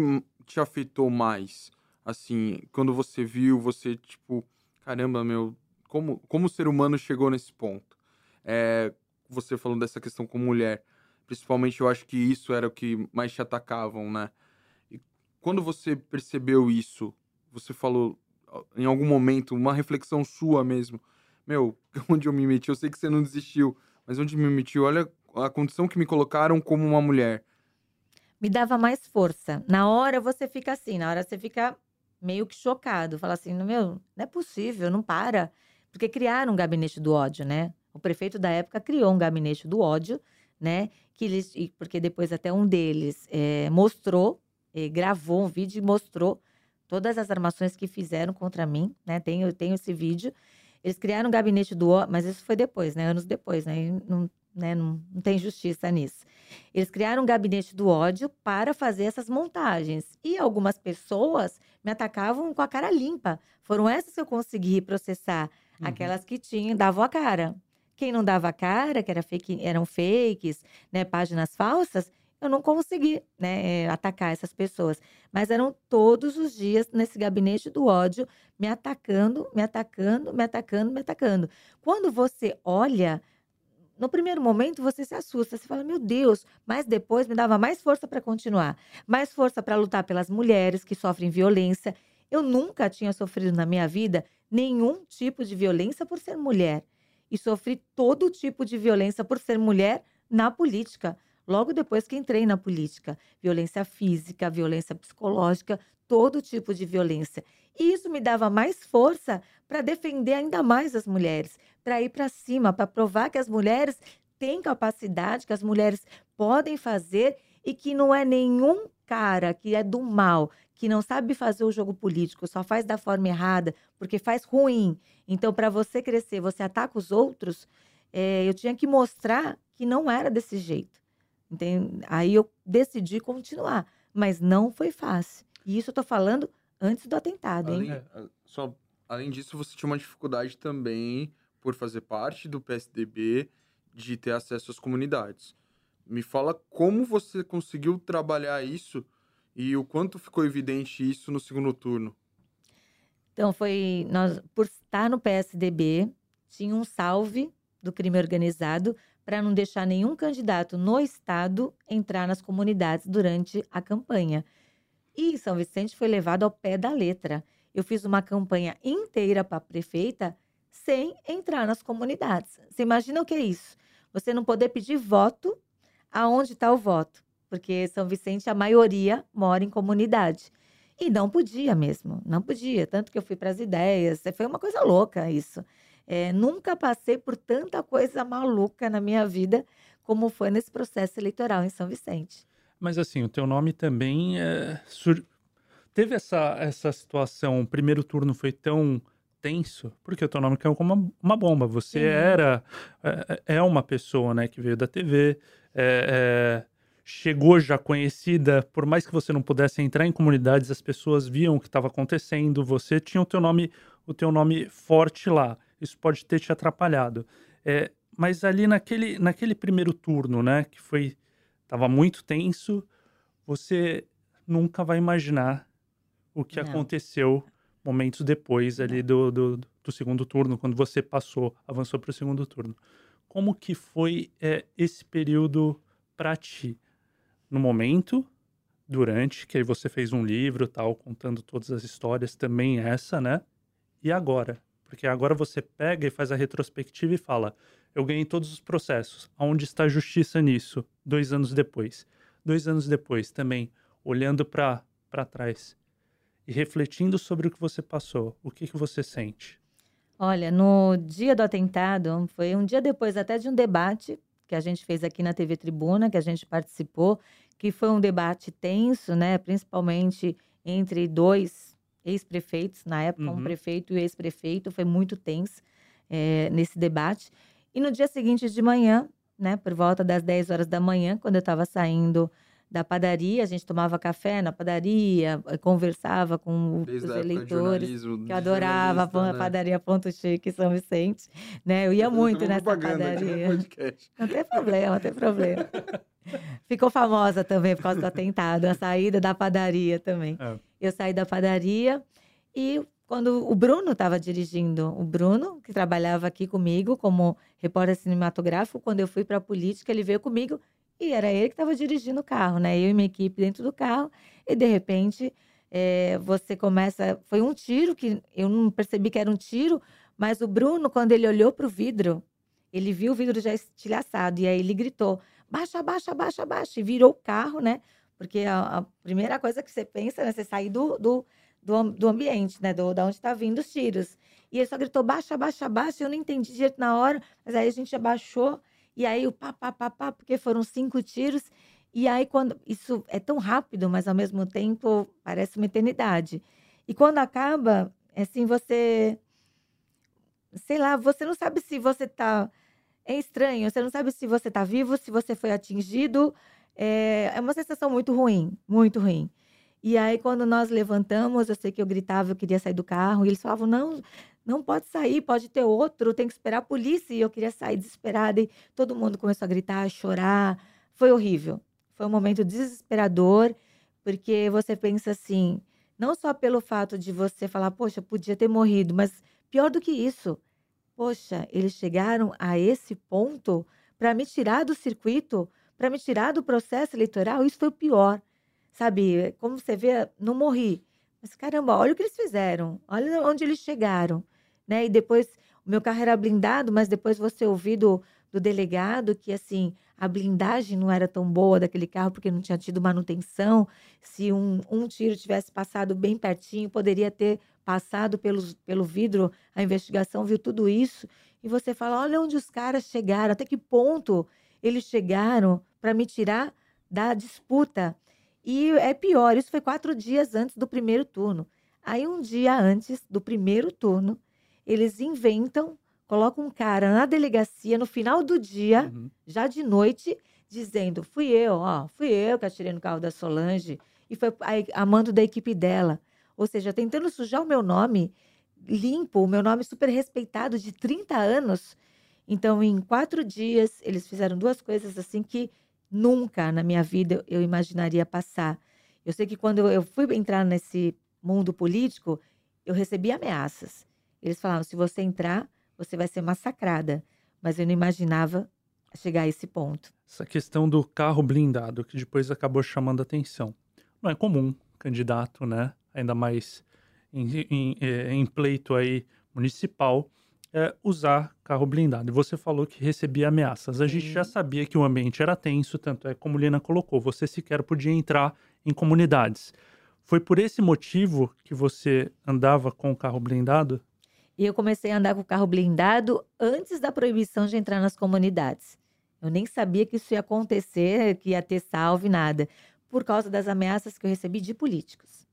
Speaker 2: te afetou mais? Assim, quando você viu, você, tipo, caramba, meu, como, como o ser humano chegou nesse ponto? É, você falando dessa questão com mulher, principalmente eu acho que isso era o que mais te atacavam, né? E quando você percebeu isso, você falou em algum momento, uma reflexão sua mesmo, meu, onde eu me meti? Eu sei que você não desistiu, mas onde me meti, olha a condição que me colocaram como uma mulher.
Speaker 1: Me dava mais força. Na hora você fica assim, na hora você fica meio que chocado. Falar assim, meu, não é possível, não para. Porque criaram um gabinete do ódio, né? O prefeito da época criou um gabinete do ódio, né? Que eles, porque depois até um deles é, mostrou, é, gravou um vídeo e mostrou todas as armações que fizeram contra mim, né? Tenho, tenho esse vídeo. Eles criaram um gabinete do ódio, mas isso foi depois, né? Anos depois, né? Não, né? não, não tem justiça nisso. Eles criaram um gabinete do ódio para fazer essas montagens. E algumas pessoas me atacavam com a cara limpa. Foram essas que eu consegui processar. Uhum. Aquelas que tinham, davam a cara. Quem não dava a cara, que era fake, eram fakes, né, páginas falsas, eu não consegui né, atacar essas pessoas. Mas eram todos os dias nesse gabinete do ódio, me atacando, me atacando, me atacando, me atacando. Quando você olha no primeiro momento você se assusta, você fala, meu Deus, mas depois me dava mais força para continuar, mais força para lutar pelas mulheres que sofrem violência. Eu nunca tinha sofrido na minha vida nenhum tipo de violência por ser mulher. E sofri todo tipo de violência por ser mulher na política. Logo depois que entrei na política, violência física, violência psicológica, todo tipo de violência. E isso me dava mais força para defender ainda mais as mulheres, para ir para cima, para provar que as mulheres têm capacidade, que as mulheres podem fazer e que não é nenhum cara que é do mal, que não sabe fazer o jogo político, só faz da forma errada, porque faz ruim. Então, para você crescer, você ataca os outros. É, eu tinha que mostrar que não era desse jeito. Entende? Aí eu decidi continuar, mas não foi fácil. E isso eu estou falando antes do atentado,
Speaker 2: além, hein? Só, além disso, você tinha uma dificuldade também por fazer parte do PSDB, de ter acesso às comunidades. Me fala como você conseguiu trabalhar isso e o quanto ficou evidente isso no segundo turno.
Speaker 1: Então, foi. Nós, por estar no PSDB, tinha um salve do crime organizado para não deixar nenhum candidato no estado entrar nas comunidades durante a campanha. E São Vicente foi levado ao pé da letra. Eu fiz uma campanha inteira para prefeita sem entrar nas comunidades. Você imagina o que é isso? Você não poder pedir voto aonde está o voto, porque São Vicente a maioria mora em comunidade. E não podia mesmo, não podia. Tanto que eu fui para as ideias, foi uma coisa louca isso. É, nunca passei por tanta coisa maluca na minha vida como foi nesse processo eleitoral em São Vicente.
Speaker 3: Mas assim, o teu nome também é, sur... teve essa, essa situação. O primeiro turno foi tão tenso, porque o teu nome caiu como uma, uma bomba. Você era é, é, é, uma pessoa, né, que veio da TV, é, é, chegou já conhecida. Por mais que você não pudesse entrar em comunidades, as pessoas viam o que estava acontecendo. Você tinha o teu nome, o teu nome forte lá. Isso pode ter te atrapalhado. É, mas ali naquele, naquele primeiro turno, né, que foi Tava muito tenso. Você nunca vai imaginar o que Não. aconteceu momentos depois ali do, do, do, segundo turno, quando você passou, avançou para o segundo turno. Como que foi é, esse período para ti? No momento, durante, que aí você fez um livro tal, contando todas as histórias, também essa, né? E agora? Porque agora você pega e faz a retrospectiva e fala: eu ganhei todos os processos. Aonde está a justiça nisso? Dois anos depois. Dois anos depois, também, olhando para trás e refletindo sobre o que você passou, o que, que você sente?
Speaker 1: Olha, no dia do atentado, foi um dia depois até de um debate que a gente fez aqui na TV Tribuna, que a gente participou, que foi um debate tenso, né? Principalmente entre dois ex-prefeitos, na época, uhum. um prefeito e ex-prefeito, foi muito tenso é, nesse debate. E no dia seguinte de manhã, né, por volta das 10 horas da manhã, quando eu estava saindo da padaria, a gente tomava café na padaria, eh, conversava com Desde os eleitores, que eu adorava a né? padaria Ponto Chique São Vicente, né? Eu ia muito nessa padaria. Não tem problema, não tem problema. Ficou famosa também por causa do atentado, a saída da padaria também. É. Eu saí da padaria e quando o Bruno estava dirigindo, o Bruno, que trabalhava aqui comigo como repórter cinematográfico, quando eu fui para a política, ele veio comigo e era ele que estava dirigindo o carro, né? Eu e minha equipe dentro do carro, e de repente é, você começa. Foi um tiro que eu não percebi que era um tiro, mas o Bruno, quando ele olhou para o vidro, ele viu o vidro já estilhaçado, e aí ele gritou: baixa, baixa, baixa, baixa, e virou o carro, né? Porque a, a primeira coisa que você pensa, né? Você sair do, do do, do ambiente, né? Do, da onde tá vindo os tiros. E ele só gritou, baixa, baixa, baixa. Eu não entendi direito na hora, mas aí a gente abaixou. E aí o pá, pá, pá, pá, porque foram cinco tiros. E aí, quando. Isso é tão rápido, mas ao mesmo tempo parece uma eternidade. E quando acaba, assim, você. Sei lá, você não sabe se você tá. É estranho, você não sabe se você tá vivo, se você foi atingido. É, é uma sensação muito ruim, muito ruim. E aí, quando nós levantamos, eu sei que eu gritava, eu queria sair do carro, e eles falavam: não, não pode sair, pode ter outro, tem que esperar a polícia. E eu queria sair desesperada, e todo mundo começou a gritar, a chorar. Foi horrível. Foi um momento desesperador, porque você pensa assim, não só pelo fato de você falar, poxa, podia ter morrido, mas pior do que isso, poxa, eles chegaram a esse ponto para me tirar do circuito, para me tirar do processo eleitoral, isso foi o pior. Sabe, como você vê, não morri. Mas caramba, olha o que eles fizeram, olha onde eles chegaram. Né? E depois, o meu carro era blindado, mas depois você ouvido do delegado que assim a blindagem não era tão boa daquele carro porque não tinha tido manutenção. Se um, um tiro tivesse passado bem pertinho, poderia ter passado pelos, pelo vidro. A investigação viu tudo isso. E você fala: olha onde os caras chegaram, até que ponto eles chegaram para me tirar da disputa. E é pior, isso foi quatro dias antes do primeiro turno. Aí, um dia antes do primeiro turno, eles inventam coloca um cara na delegacia no final do dia, uhum. já de noite, dizendo: fui eu, ó, fui eu que atirei no carro da Solange. E foi a, a mando da equipe dela. Ou seja, tentando sujar o meu nome limpo, o meu nome super respeitado de 30 anos. Então, em quatro dias, eles fizeram duas coisas assim que nunca na minha vida eu imaginaria passar. Eu sei que quando eu fui entrar nesse mundo político, eu recebi ameaças. Eles falaram: se você entrar, você vai ser massacrada. Mas eu não imaginava chegar a esse ponto.
Speaker 3: Essa questão do carro blindado, que depois acabou chamando atenção. Não é comum, candidato, né? Ainda mais em, em, é, em pleito aí municipal, é, usar carro blindado. E você falou que recebia ameaças. A Sim. gente já sabia que o ambiente era tenso, tanto é como Lina colocou, você sequer podia entrar em comunidades. Foi por esse motivo que você andava com o carro blindado?
Speaker 1: E eu comecei a andar com o carro blindado antes da proibição de entrar nas comunidades. Eu nem sabia que isso ia acontecer, que ia ter salve, nada. Por causa das ameaças que eu recebi de políticos.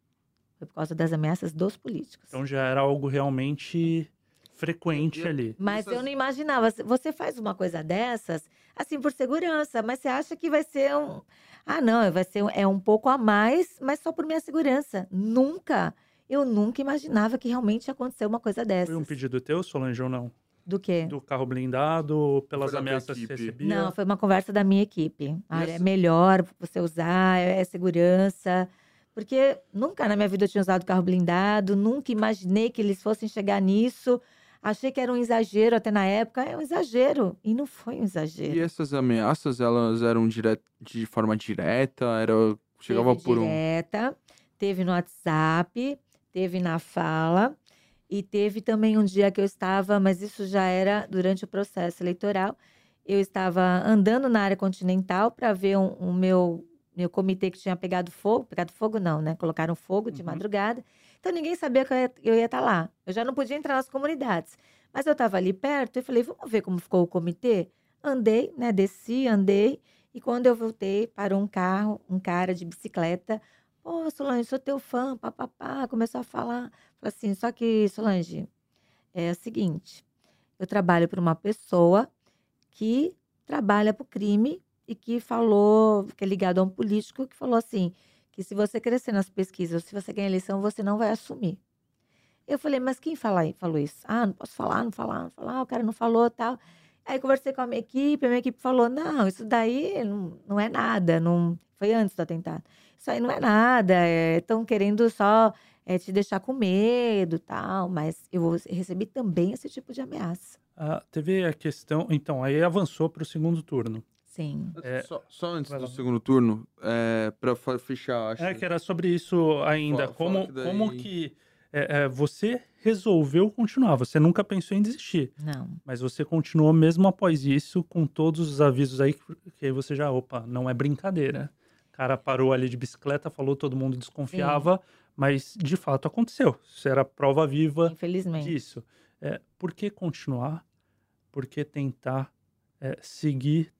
Speaker 1: Foi por causa das ameaças dos políticos.
Speaker 3: Então já era algo realmente frequente ali.
Speaker 1: Mas eu não imaginava. Você faz uma coisa dessas, assim, por segurança, mas você acha que vai ser um. Ah, não, vai ser é um pouco a mais, mas só por minha segurança. Nunca eu nunca imaginava que realmente ia acontecer uma coisa dessa.
Speaker 3: Foi um pedido teu, Solange, ou não?
Speaker 1: Do quê?
Speaker 3: Do carro blindado, pelas ameaças que recebia?
Speaker 1: Não, foi uma conversa da minha equipe. Ah, é melhor você usar, é segurança. Porque nunca na minha vida eu tinha usado carro blindado, nunca imaginei que eles fossem chegar nisso. Achei que era um exagero até na época. É um exagero. E não foi um exagero.
Speaker 2: E essas ameaças, elas eram dire... de forma direta? Era... Chegava
Speaker 1: teve
Speaker 2: por
Speaker 1: direta, um. Teve no WhatsApp teve na fala e teve também um dia que eu estava, mas isso já era durante o processo eleitoral. Eu estava andando na área continental para ver o um, um meu meu comitê que tinha pegado fogo, pegado fogo não, né? Colocaram fogo de uhum. madrugada. Então ninguém sabia que eu ia, estar tá lá. Eu já não podia entrar nas comunidades. Mas eu estava ali perto e falei, vamos ver como ficou o comitê? Andei, né? Desci, andei. E quando eu voltei, parou um carro, um cara de bicicleta, Ô, oh, Solange, sou teu fã, papapá. Começou a falar. Falei assim, só que, Solange, é o seguinte: eu trabalho para uma pessoa que trabalha para o crime e que falou, que é ligado a um político, que falou assim: que se você crescer nas pesquisas, se você ganhar eleição, você não vai assumir. Eu falei, mas quem fala, falou isso? Ah, não posso falar, não falar, não falar, o cara não falou tal. Aí conversei com a minha equipe, a minha equipe falou: não, isso daí não, não é nada, não foi antes do atentado. Isso aí não é nada, estão é, querendo só é, te deixar com medo tal, mas eu recebi também esse tipo de ameaça.
Speaker 3: Ah, teve a questão, então, aí avançou para o segundo turno.
Speaker 1: Sim.
Speaker 2: É, só, só, antes do segundo turno, é, para fechar, acho.
Speaker 3: É que era sobre isso ainda. Fala, como, daí... como que é, é, você resolveu continuar? Você nunca pensou em desistir.
Speaker 1: Não.
Speaker 3: Mas você continuou mesmo após isso, com todos os avisos aí, que aí você já, opa, não é brincadeira cara parou ali de bicicleta, falou, todo mundo desconfiava, Sim. Mas, de fato, aconteceu. Isso era prova viva
Speaker 1: Infelizmente.
Speaker 3: disso. É, por que continuar? Por que tentar é, seguir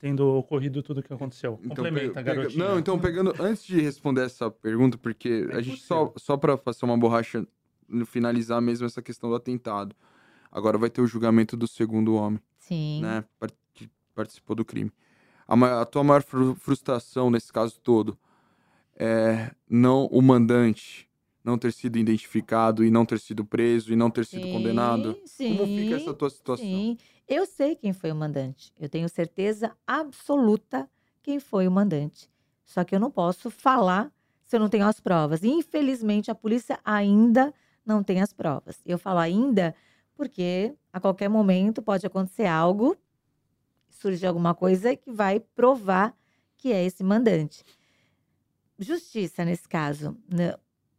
Speaker 3: tendo ocorrido tudo o que aconteceu?
Speaker 2: Então,
Speaker 3: Complementa,
Speaker 2: pega-
Speaker 3: garotinho.
Speaker 2: Não, então pegando. Antes de responder essa pergunta, porque
Speaker 3: É
Speaker 2: a gente só, só para passar uma borracha, no finalizar mesmo essa questão do atentado. Agora vai ter o julgamento do segundo homem,
Speaker 1: Sim.
Speaker 2: né? Que participou do crime. A, ma- a tua maior fru- frustração nesse caso todo é não o mandante não ter sido identificado e não ter sido preso e não ter sido
Speaker 1: Sim,
Speaker 2: condenado.
Speaker 1: Sim,
Speaker 2: Como fica essa tua situação?
Speaker 1: Sim, eu sei quem foi o mandante. Eu tenho certeza absoluta quem foi o mandante. Só que eu não posso falar se eu não tenho as provas. Infelizmente, a polícia ainda não tem as provas. Eu falo ainda porque a qualquer momento pode acontecer algo, surgir alguma coisa que vai provar que é esse mandante. Justiça nesse caso, né?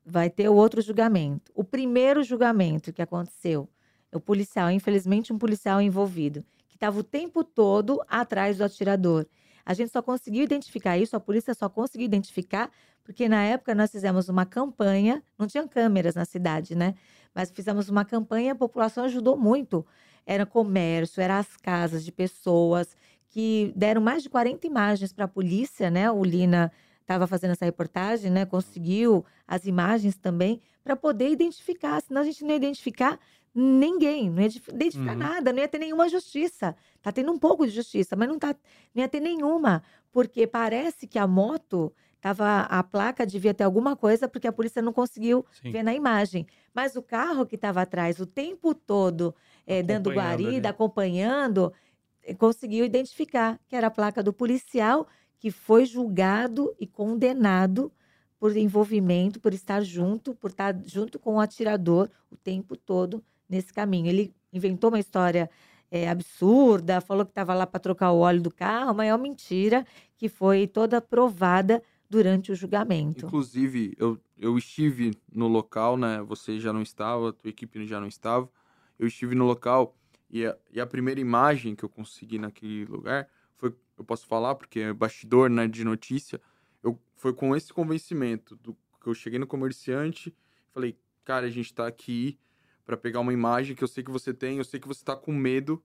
Speaker 1: Vai ter outro julgamento. O primeiro julgamento que aconteceu, o policial, infelizmente, um policial envolvido, que estava o tempo todo atrás do atirador. A gente só conseguiu identificar isso, a polícia só conseguiu identificar, porque na época nós fizemos uma campanha, não tinha câmeras na cidade, né? Mas fizemos uma campanha, a população ajudou muito. Era comércio, eram as casas de pessoas que deram mais de 40 imagens para a polícia, né? O Lina estava fazendo essa reportagem, né? Conseguiu as imagens também para poder identificar, senão a gente não ia identificar ninguém, não ia identificar
Speaker 3: Uhum.
Speaker 1: nada, não ia ter nenhuma justiça. Tá tendo um pouco de justiça, mas não tá, não ia ter nenhuma, porque parece que a moto tava a placa devia ter alguma coisa porque a polícia não conseguiu
Speaker 3: Sim.
Speaker 1: ver na imagem. Mas o carro que estava atrás o tempo todo eh, dando guarida,
Speaker 3: ali.
Speaker 1: acompanhando, eh, conseguiu identificar que era a placa do policial que foi julgado e condenado por envolvimento, por estar junto, por estar junto com o atirador o tempo todo nesse caminho. Ele inventou uma história eh, absurda, falou que estava lá para trocar o óleo do carro, mas é uma mentira que foi toda provada durante o julgamento.
Speaker 2: Inclusive, eu, eu estive no local, né? Você já não estava, a tua equipe já não estava. Eu estive no local e a, e a primeira imagem que eu consegui naquele lugar eu posso falar, porque é bastidor, né, de notícia, eu, foi com esse convencimento do que eu cheguei no comerciante, falei, cara, a gente tá aqui para pegar uma imagem que eu sei que você tem, eu sei que você tá com medo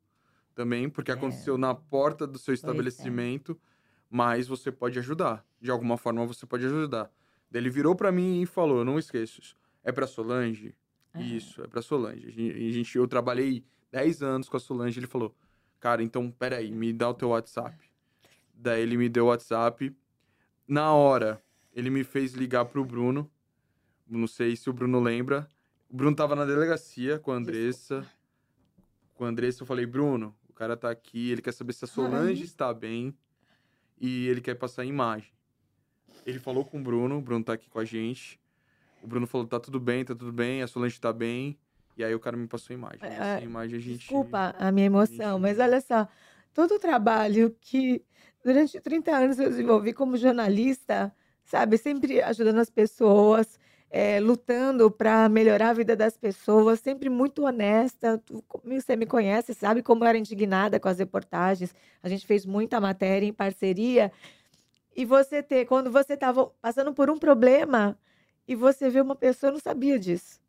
Speaker 2: também, porque
Speaker 1: É.
Speaker 2: aconteceu na porta do seu
Speaker 1: é.
Speaker 2: estabelecimento, mas você pode ajudar. De alguma forma você pode ajudar. Daí ele virou para mim e falou, não esqueça, isso. é para Solange?
Speaker 1: É.
Speaker 2: Isso, é para Solange. A gente- eu trabalhei 10 anos com a Solange, ele falou, cara, então peraí, me dá o teu WhatsApp. Daí ele me deu o WhatsApp. Na hora, ele me fez ligar pro Bruno. Não sei se o Bruno lembra. O Bruno tava na delegacia com a Andressa. Com a Andressa, eu falei, Bruno, o cara tá aqui, ele quer saber se a Solange está bem e ele quer passar a imagem. Ele falou com o Bruno, o Bruno tá aqui com a gente. O Bruno falou, tá tudo bem, tá tudo bem, a Solange tá bem. E aí o cara me passou a imagem.
Speaker 1: É,
Speaker 2: Essa imagem a gente...
Speaker 1: Desculpa a minha emoção,
Speaker 2: gente-
Speaker 1: mas olha só, todo o trabalho que durante 30 anos eu desenvolvi como jornalista, sabe, sempre ajudando as pessoas, eh, lutando para melhorar a vida das pessoas, sempre muito honesta. Tu- Você me conhece, sabe como eu era indignada com as reportagens. A gente fez muita matéria em parceria. E você ter, quando você estava passando por um problema e você vê uma pessoa, eu não sabia disso.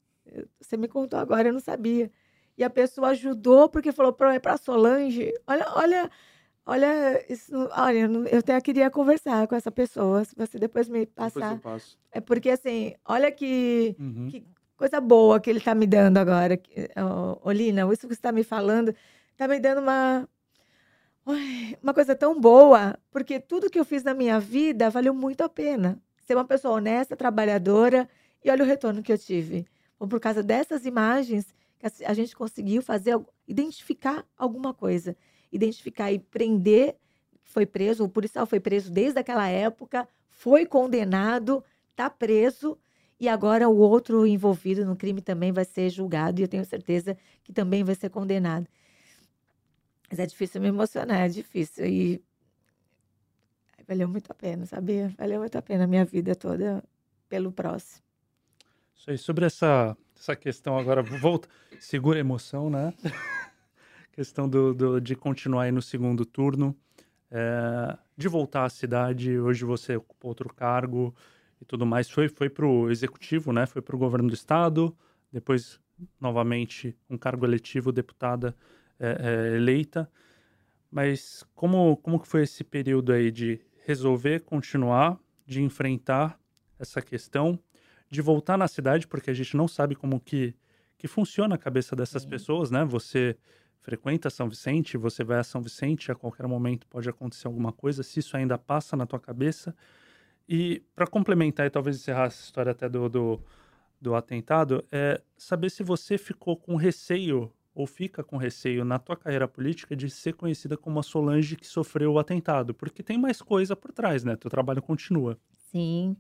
Speaker 1: Você me contou agora, eu não sabia. E a pessoa ajudou porque falou é para Solange. Olha, olha, olha, isso, olha, eu até queria conversar com essa pessoa, se você depois me
Speaker 2: Depois
Speaker 1: passar.
Speaker 2: eu passo.
Speaker 1: É porque assim, olha que
Speaker 3: Uhum.
Speaker 1: que coisa boa que ele tá me dando agora. Olina, isso que você tá me falando, tá me dando uma uma coisa tão boa, porque tudo que eu fiz na minha vida valeu muito a pena. Ser uma pessoa honesta, trabalhadora, e olha o retorno que eu tive. Foi por causa dessas imagens que a- gente conseguiu fazer, identificar alguma coisa. Identificar e prender, foi preso, o policial foi preso desde aquela época, foi condenado, está preso, e agora o outro envolvido no crime também vai ser julgado, e eu tenho certeza que também vai ser condenado. Mas é difícil me emocionar, é difícil. E valeu muito a pena, sabia? Valeu muito a pena a minha vida toda pelo próximo.
Speaker 3: Isso aí, sobre essa, essa questão agora, volta, segura a emoção, né? questão do, do- de continuar aí no segundo turno, é, de voltar à cidade, hoje você ocupa outro cargo, e tudo mais, foi, foi para o executivo, né? Foi para o governo do estado, depois novamente um cargo eletivo, deputada é, é, eleita. Mas como, como que foi esse período aí de resolver continuar, de enfrentar essa questão, de voltar na cidade, porque a gente não sabe como que, que funciona a cabeça dessas Sim. pessoas, né? Você frequenta São Vicente, você vai a São Vicente, a qualquer momento pode acontecer alguma coisa, se isso ainda passa na tua cabeça. E para complementar e talvez encerrar essa história até do, do, do atentado, é saber se você ficou com receio ou fica com receio na tua carreira política de ser conhecida como a Solange que sofreu o atentado, porque tem mais coisa por trás, né? Teu trabalho continua.
Speaker 1: Sim.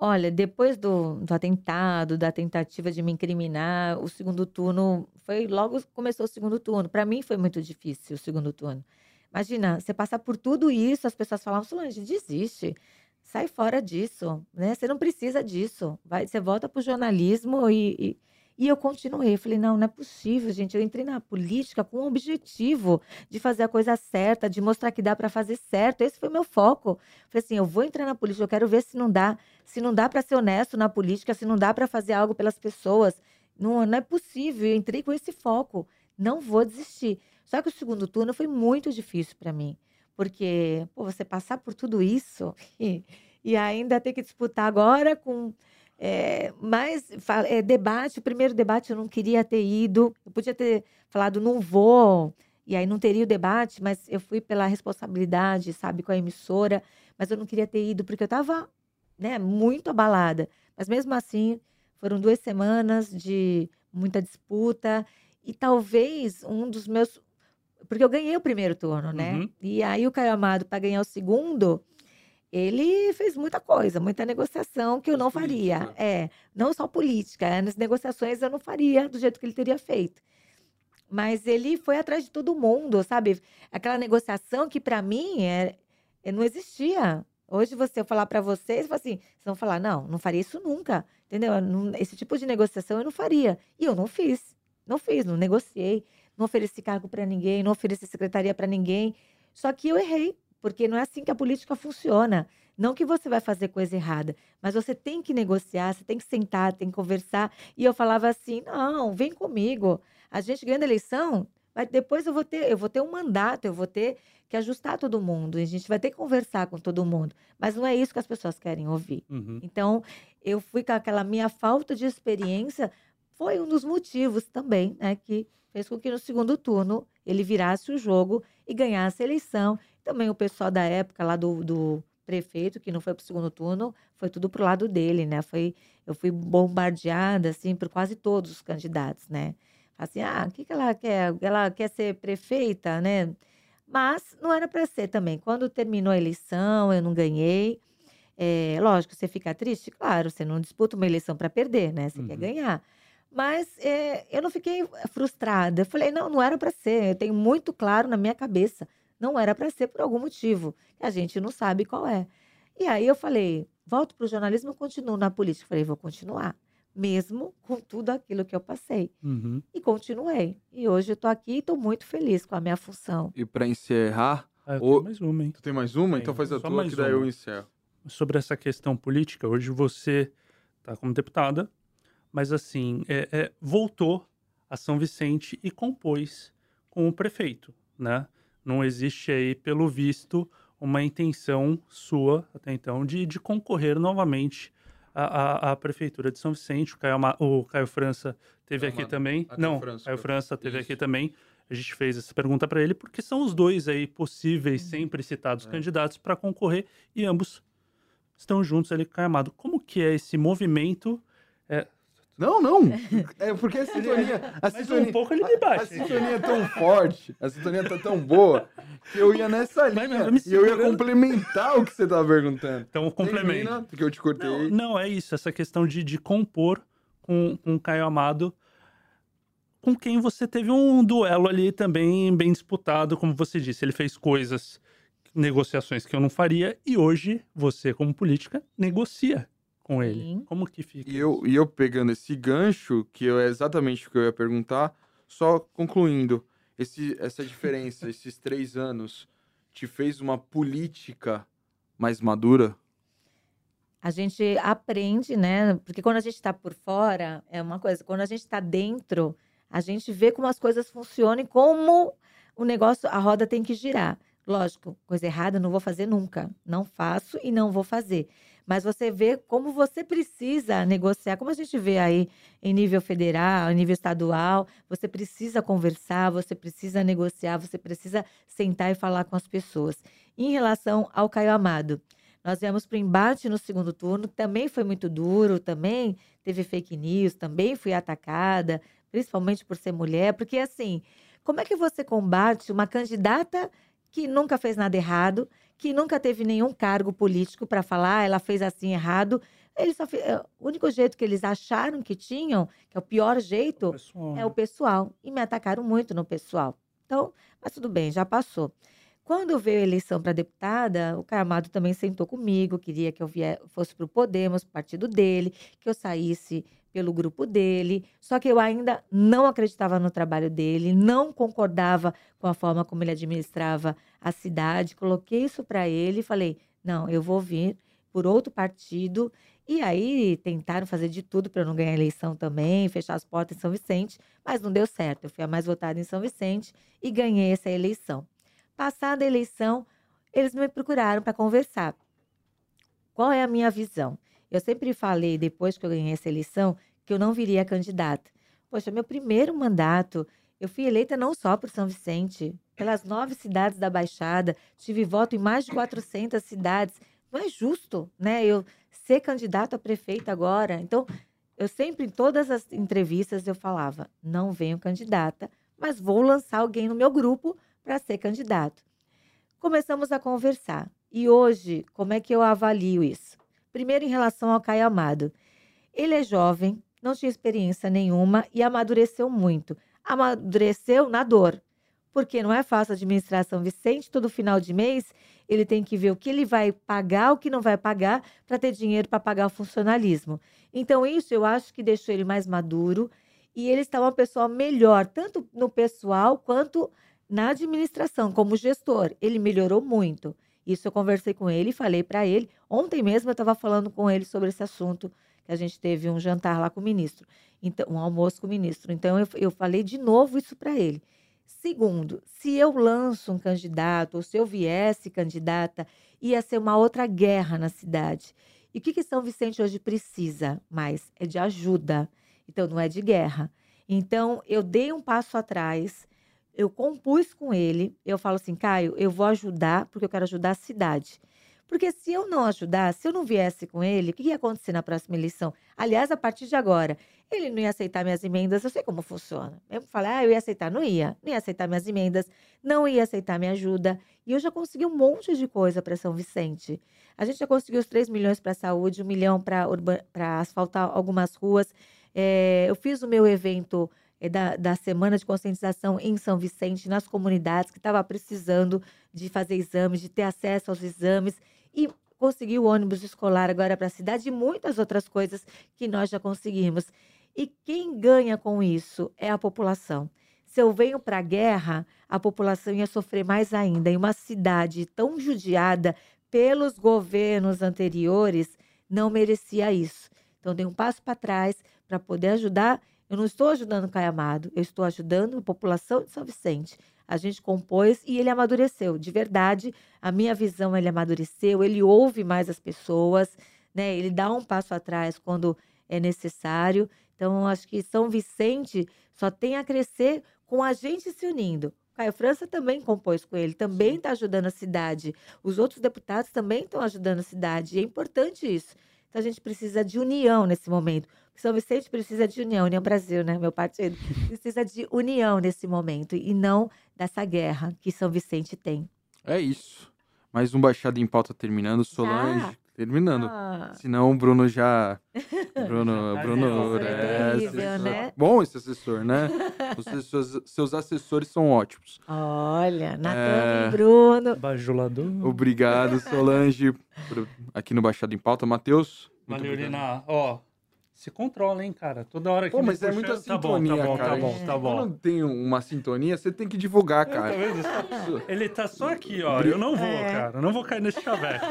Speaker 1: Olha, depois do, do atentado, da tentativa de me incriminar, o segundo turno foi logo começou o segundo turno. Para mim foi muito difícil o segundo turno. Imagina, você passar por tudo isso, as pessoas falavam, Solange, desiste, sai fora disso, né? Você não precisa disso. Vai, você volta para o jornalismo e, e e eu continuei. Falei, não, não é possível, gente. Eu entrei na política com o objetivo de fazer a coisa certa, de mostrar que dá para fazer certo. Esse foi meu foco. Falei assim, eu vou entrar na política, eu quero ver se não dá, se não dá para ser honesto na política, se não dá para fazer algo pelas pessoas. Não, não é possível. Eu entrei com esse foco. Não vou desistir. Só que o segundo turno foi muito difícil para mim. Porque, pô, você passar por tudo isso e ainda ter que disputar agora com é, mas é, debate, o primeiro debate eu não queria ter ido. Eu podia ter falado, não vou, e aí não teria o debate, mas eu fui pela responsabilidade, sabe, com a emissora. Mas eu não queria ter ido porque eu estava né, muito abalada. Mas mesmo assim, foram duas semanas de muita disputa. E talvez um dos meus. Porque eu ganhei o primeiro turno, né? Uhum. E aí o Caio Amado, para ganhar o segundo, ele fez muita coisa, muita negociação que eu não faria. Política. É, não só política, é, nas negociações eu não faria do jeito que ele teria feito. Mas ele foi atrás de todo mundo, sabe? Aquela negociação que para mim é, é, não existia. Hoje você eu falar para vocês, assim, vocês vão falar, não, não faria isso nunca, entendeu? Não, esse tipo de negociação eu não faria. E eu não fiz, não fiz, não negociei, não ofereci cargo para ninguém, não ofereci secretaria para ninguém. Só que eu errei, porque não é assim que a política funciona. Não que você vai fazer coisa errada, mas você tem que negociar, você tem que sentar, tem que conversar. E eu falava assim: não, vem comigo. A gente ganhando a eleição, mas depois eu vou ter, eu vou ter um mandato, eu vou ter que ajustar todo mundo. A gente vai ter que conversar com todo mundo. Mas não é isso que as pessoas querem ouvir. Uhum. Então, eu fui com aquela minha falta de experiência, foi um dos motivos também, né, que fez com que no segundo turno ele virasse o jogo e ganhasse a eleição também o pessoal da época lá do, do prefeito, que não foi para o segundo turno, foi tudo pro lado dele, né? Foi, eu fui bombardeada, assim, por quase todos os candidatos, né? Assim, ah, o que, que ela quer? Ela quer ser prefeita, né? Mas não era para ser também. Quando terminou a eleição, eu não ganhei. É, lógico, você fica triste? Claro, você não disputa uma eleição para perder, né? Você uhum. quer ganhar. Mas é, eu não fiquei frustrada. Eu falei, não, não era para ser. Eu tenho muito claro na minha cabeça não era para ser por algum motivo. que A gente não sabe qual é. E aí eu falei, volto para o jornalismo continuo na política? Falei, vou continuar. Mesmo com tudo aquilo que eu passei. Uhum. E continuei. E hoje eu estou aqui e estou muito feliz com a minha função.
Speaker 2: E para encerrar.
Speaker 3: Ah, eu o... mais uma, hein?
Speaker 2: Tu tem mais uma? Tem. Então faz a Só tua que daí uma. eu encerro.
Speaker 3: Sobre essa questão política, hoje você está como deputada, mas assim, é, é, voltou a São Vicente e compôs com o prefeito, né? não existe aí, pelo visto, uma intenção sua, até então, de, de concorrer novamente à, à, à, Prefeitura de São Vicente. O Caio, o Caio França teve aqui também. Não, França, Caio França teve isso. aqui também. A gente fez essa pergunta para ele, porque são os dois aí possíveis, uhum. sempre citados é. candidatos para concorrer, e ambos estão juntos ali com o Caio Amado. Como que é esse movimento? É,
Speaker 2: não, não. É porque a sintonia. A sintonia
Speaker 3: um pouco ele me baixa.
Speaker 2: A, a sintonia é tão forte, a sintonia tá tão boa, que eu ia nessa linha. e eu ia complementar o que você tava perguntando.
Speaker 3: Então, complemento.
Speaker 2: porque eu te cortei.
Speaker 3: Não, não, é isso. Essa questão de, de compor com, com o Caio Amado, com quem você teve um duelo ali também bem disputado, como você disse. Ele fez coisas, negociações que eu não faria, e hoje você, como política, negocia com ele. Sim. Como que fica?
Speaker 2: E eu, e eu pegando esse gancho, que é exatamente o que eu ia perguntar, só concluindo, esse, essa diferença, esses três anos, te fez uma política mais madura?
Speaker 1: a gente aprende, né? Porque quando a gente está por fora, é uma coisa. Quando a gente está dentro, a gente vê como as coisas funcionam e como o negócio, a roda tem que girar. Lógico, coisa errada eu não vou fazer nunca. Não faço e não vou fazer. Mas você vê como você precisa negociar, como a gente vê aí em nível federal, em nível estadual, você precisa conversar, você precisa negociar, você precisa sentar e falar com as pessoas. Em relação ao Caio Amado, nós viemos para o embate no segundo turno, também foi muito duro, também teve fake news, também fui atacada, principalmente por ser mulher, porque assim, como é que você combate uma candidata que nunca fez nada errado, que nunca teve nenhum cargo político para falar, ela fez assim errado. Eles só fez, é, o único jeito que eles acharam que tinham, que é o pior jeito, o é o pessoal. E me atacaram muito no pessoal. Então, mas tudo bem, já passou. Quando veio a eleição para deputada, o Caio Amado também sentou comigo, queria que eu vier, fosse para o Podemos, partido dele, que eu saísse pelo grupo dele. Só que eu ainda não acreditava no trabalho dele, não concordava com a forma como ele administrava a cidade. Coloquei isso para ele e falei: não, eu vou vir por outro partido. E aí tentaram fazer de tudo para não ganhar a eleição também, fechar as portas em São Vicente, mas não deu certo. Eu fui a mais votada em São Vicente e ganhei essa eleição. Passada a eleição, eles me procuraram para conversar. Qual é a minha visão? Eu sempre falei, depois que eu ganhei essa eleição, que eu não viria candidata. Poxa, meu primeiro mandato, eu fui eleita não só por São Vicente, pelas nove cidades da Baixada, tive voto em mais de 400 cidades. Não é justo, né? Eu ser candidato a prefeito agora. Então, eu sempre, em todas as entrevistas, eu falava: não venho candidata, mas vou lançar alguém no meu grupo para ser candidato. Começamos a conversar. E hoje, como é que eu avalio isso? Primeiro, em relação ao Caio Amado. Ele é jovem, não tinha experiência nenhuma e amadureceu muito. Amadureceu na dor, porque não é fácil administrar São Vicente. Todo final de mês, ele tem que ver o que ele vai pagar, o que não vai pagar, para ter dinheiro para pagar o funcionalismo. Então, isso eu acho que deixou ele mais maduro e ele está uma pessoa melhor, tanto no pessoal quanto na administração, como gestor. Ele melhorou muito. Isso eu conversei com ele falei para ele. Ontem mesmo eu estava falando com ele sobre esse assunto, que a gente teve um jantar lá com o ministro, então, um almoço com o ministro. Então eu, eu falei de novo isso para ele. Segundo, se eu lanço um candidato, ou se eu viesse candidata, ia ser uma outra guerra na cidade. E o que, que São Vicente hoje precisa mais? É de ajuda. Então, não é de guerra. Então, eu dei um passo atrás, eu compus com ele, eu falo assim, Caio, eu vou ajudar porque eu quero ajudar a cidade. Porque se eu não ajudar, se eu não viesse com ele, o que ia acontecer na próxima eleição? Aliás, a partir de agora, ele não ia aceitar minhas emendas, eu sei como funciona. Eu falei, ah, eu ia aceitar, não ia. Não ia aceitar minhas emendas, não ia aceitar minha ajuda. E eu já consegui um monte de coisa para São Vicente. A gente já conseguiu os 3 milhões para saúde, um milhão para asfaltar algumas ruas. É, eu fiz o meu evento é, da, da Semana de Conscientização em São Vicente, nas comunidades que estava precisando de fazer exames, de ter acesso aos exames e conseguir o ônibus escolar agora para a cidade e muitas outras coisas que nós já conseguimos. E quem ganha com isso é a população. Se eu venho para a guerra, a população ia sofrer mais ainda. Em uma cidade tão judiada pelos governos anteriores, não merecia isso. Então, dei um passo para trás para poder ajudar eu não estou ajudando o Caio Amado, eu estou ajudando a população de São Vicente. A gente compôs e ele amadureceu. De verdade, a minha visão, ele amadureceu, ele ouve mais as pessoas, né? Ele dá um passo atrás quando é necessário. Então, acho que São Vicente só tem a crescer com a gente se unindo. Caio França também compôs com ele, também está ajudando a cidade. Os outros deputados também estão ajudando a cidade. E é importante isso. Então a gente precisa de união nesse momento. São Vicente precisa de união, União Brasil, né? Meu partido precisa de união nesse momento e não dessa guerra que São Vicente tem.
Speaker 2: É isso. Mais um Baixado em Pauta terminando. Solange, ah. terminando. Ah. Senão o Bruno já. Bruno, Bruno. É, assessor... né? Bom esse assessor, né? Os seus, seus assessores são ótimos.
Speaker 1: Olha, Natan é... e Bruno.
Speaker 3: Bajulador.
Speaker 2: Obrigado, Solange, por... aqui no Baixado em Pauta. Matheus.
Speaker 3: Valeu, Lina. Ó, Se controla, hein, cara. Toda hora que
Speaker 2: Pô, mas é muita
Speaker 3: tá
Speaker 2: sintonia,
Speaker 3: bom, tá bom,
Speaker 2: cara.
Speaker 3: tá bom, tá bom.
Speaker 2: Quando tem uma sintonia, você tem que divulgar,
Speaker 3: Tá
Speaker 2: cara.
Speaker 3: Ele tá só aqui, ó. Eu não vou,
Speaker 1: É.
Speaker 3: cara. Eu não vou cair nesse chaveco.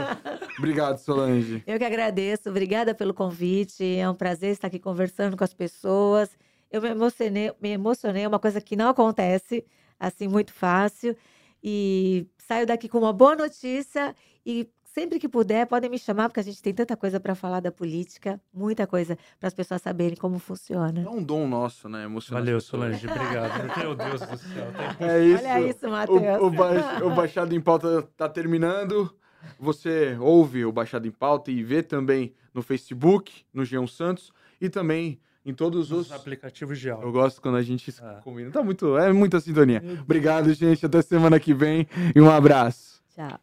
Speaker 2: Obrigado, Solange.
Speaker 1: Eu que agradeço, obrigada pelo convite. É um prazer estar aqui conversando com as pessoas. Eu me emocionei, me emocionei, é uma coisa que não acontece assim muito fácil. E saio daqui com uma boa notícia e sempre que puder, podem me chamar, porque a gente tem tanta coisa para falar da política, muita coisa para as pessoas saberem como funciona.
Speaker 2: É um dom nosso, né? Emocionar.
Speaker 3: Valeu. Solange. Obrigado. Meu Deus do céu. Tá
Speaker 2: É isso.
Speaker 1: Olha isso, Matheus.
Speaker 2: O, o, ba- o Baixado em Pauta tá terminando. Você ouve o Baixado em Pauta e vê também no Facebook, no Geão Santos e também em todos
Speaker 3: Os
Speaker 2: os.
Speaker 3: aplicativos de
Speaker 2: Eu
Speaker 3: áudio.
Speaker 2: gosto quando a gente
Speaker 3: É.
Speaker 2: combina. Tá muito, é muita sintonia. Obrigado, gente. Até semana que vem e um abraço.
Speaker 1: Tchau.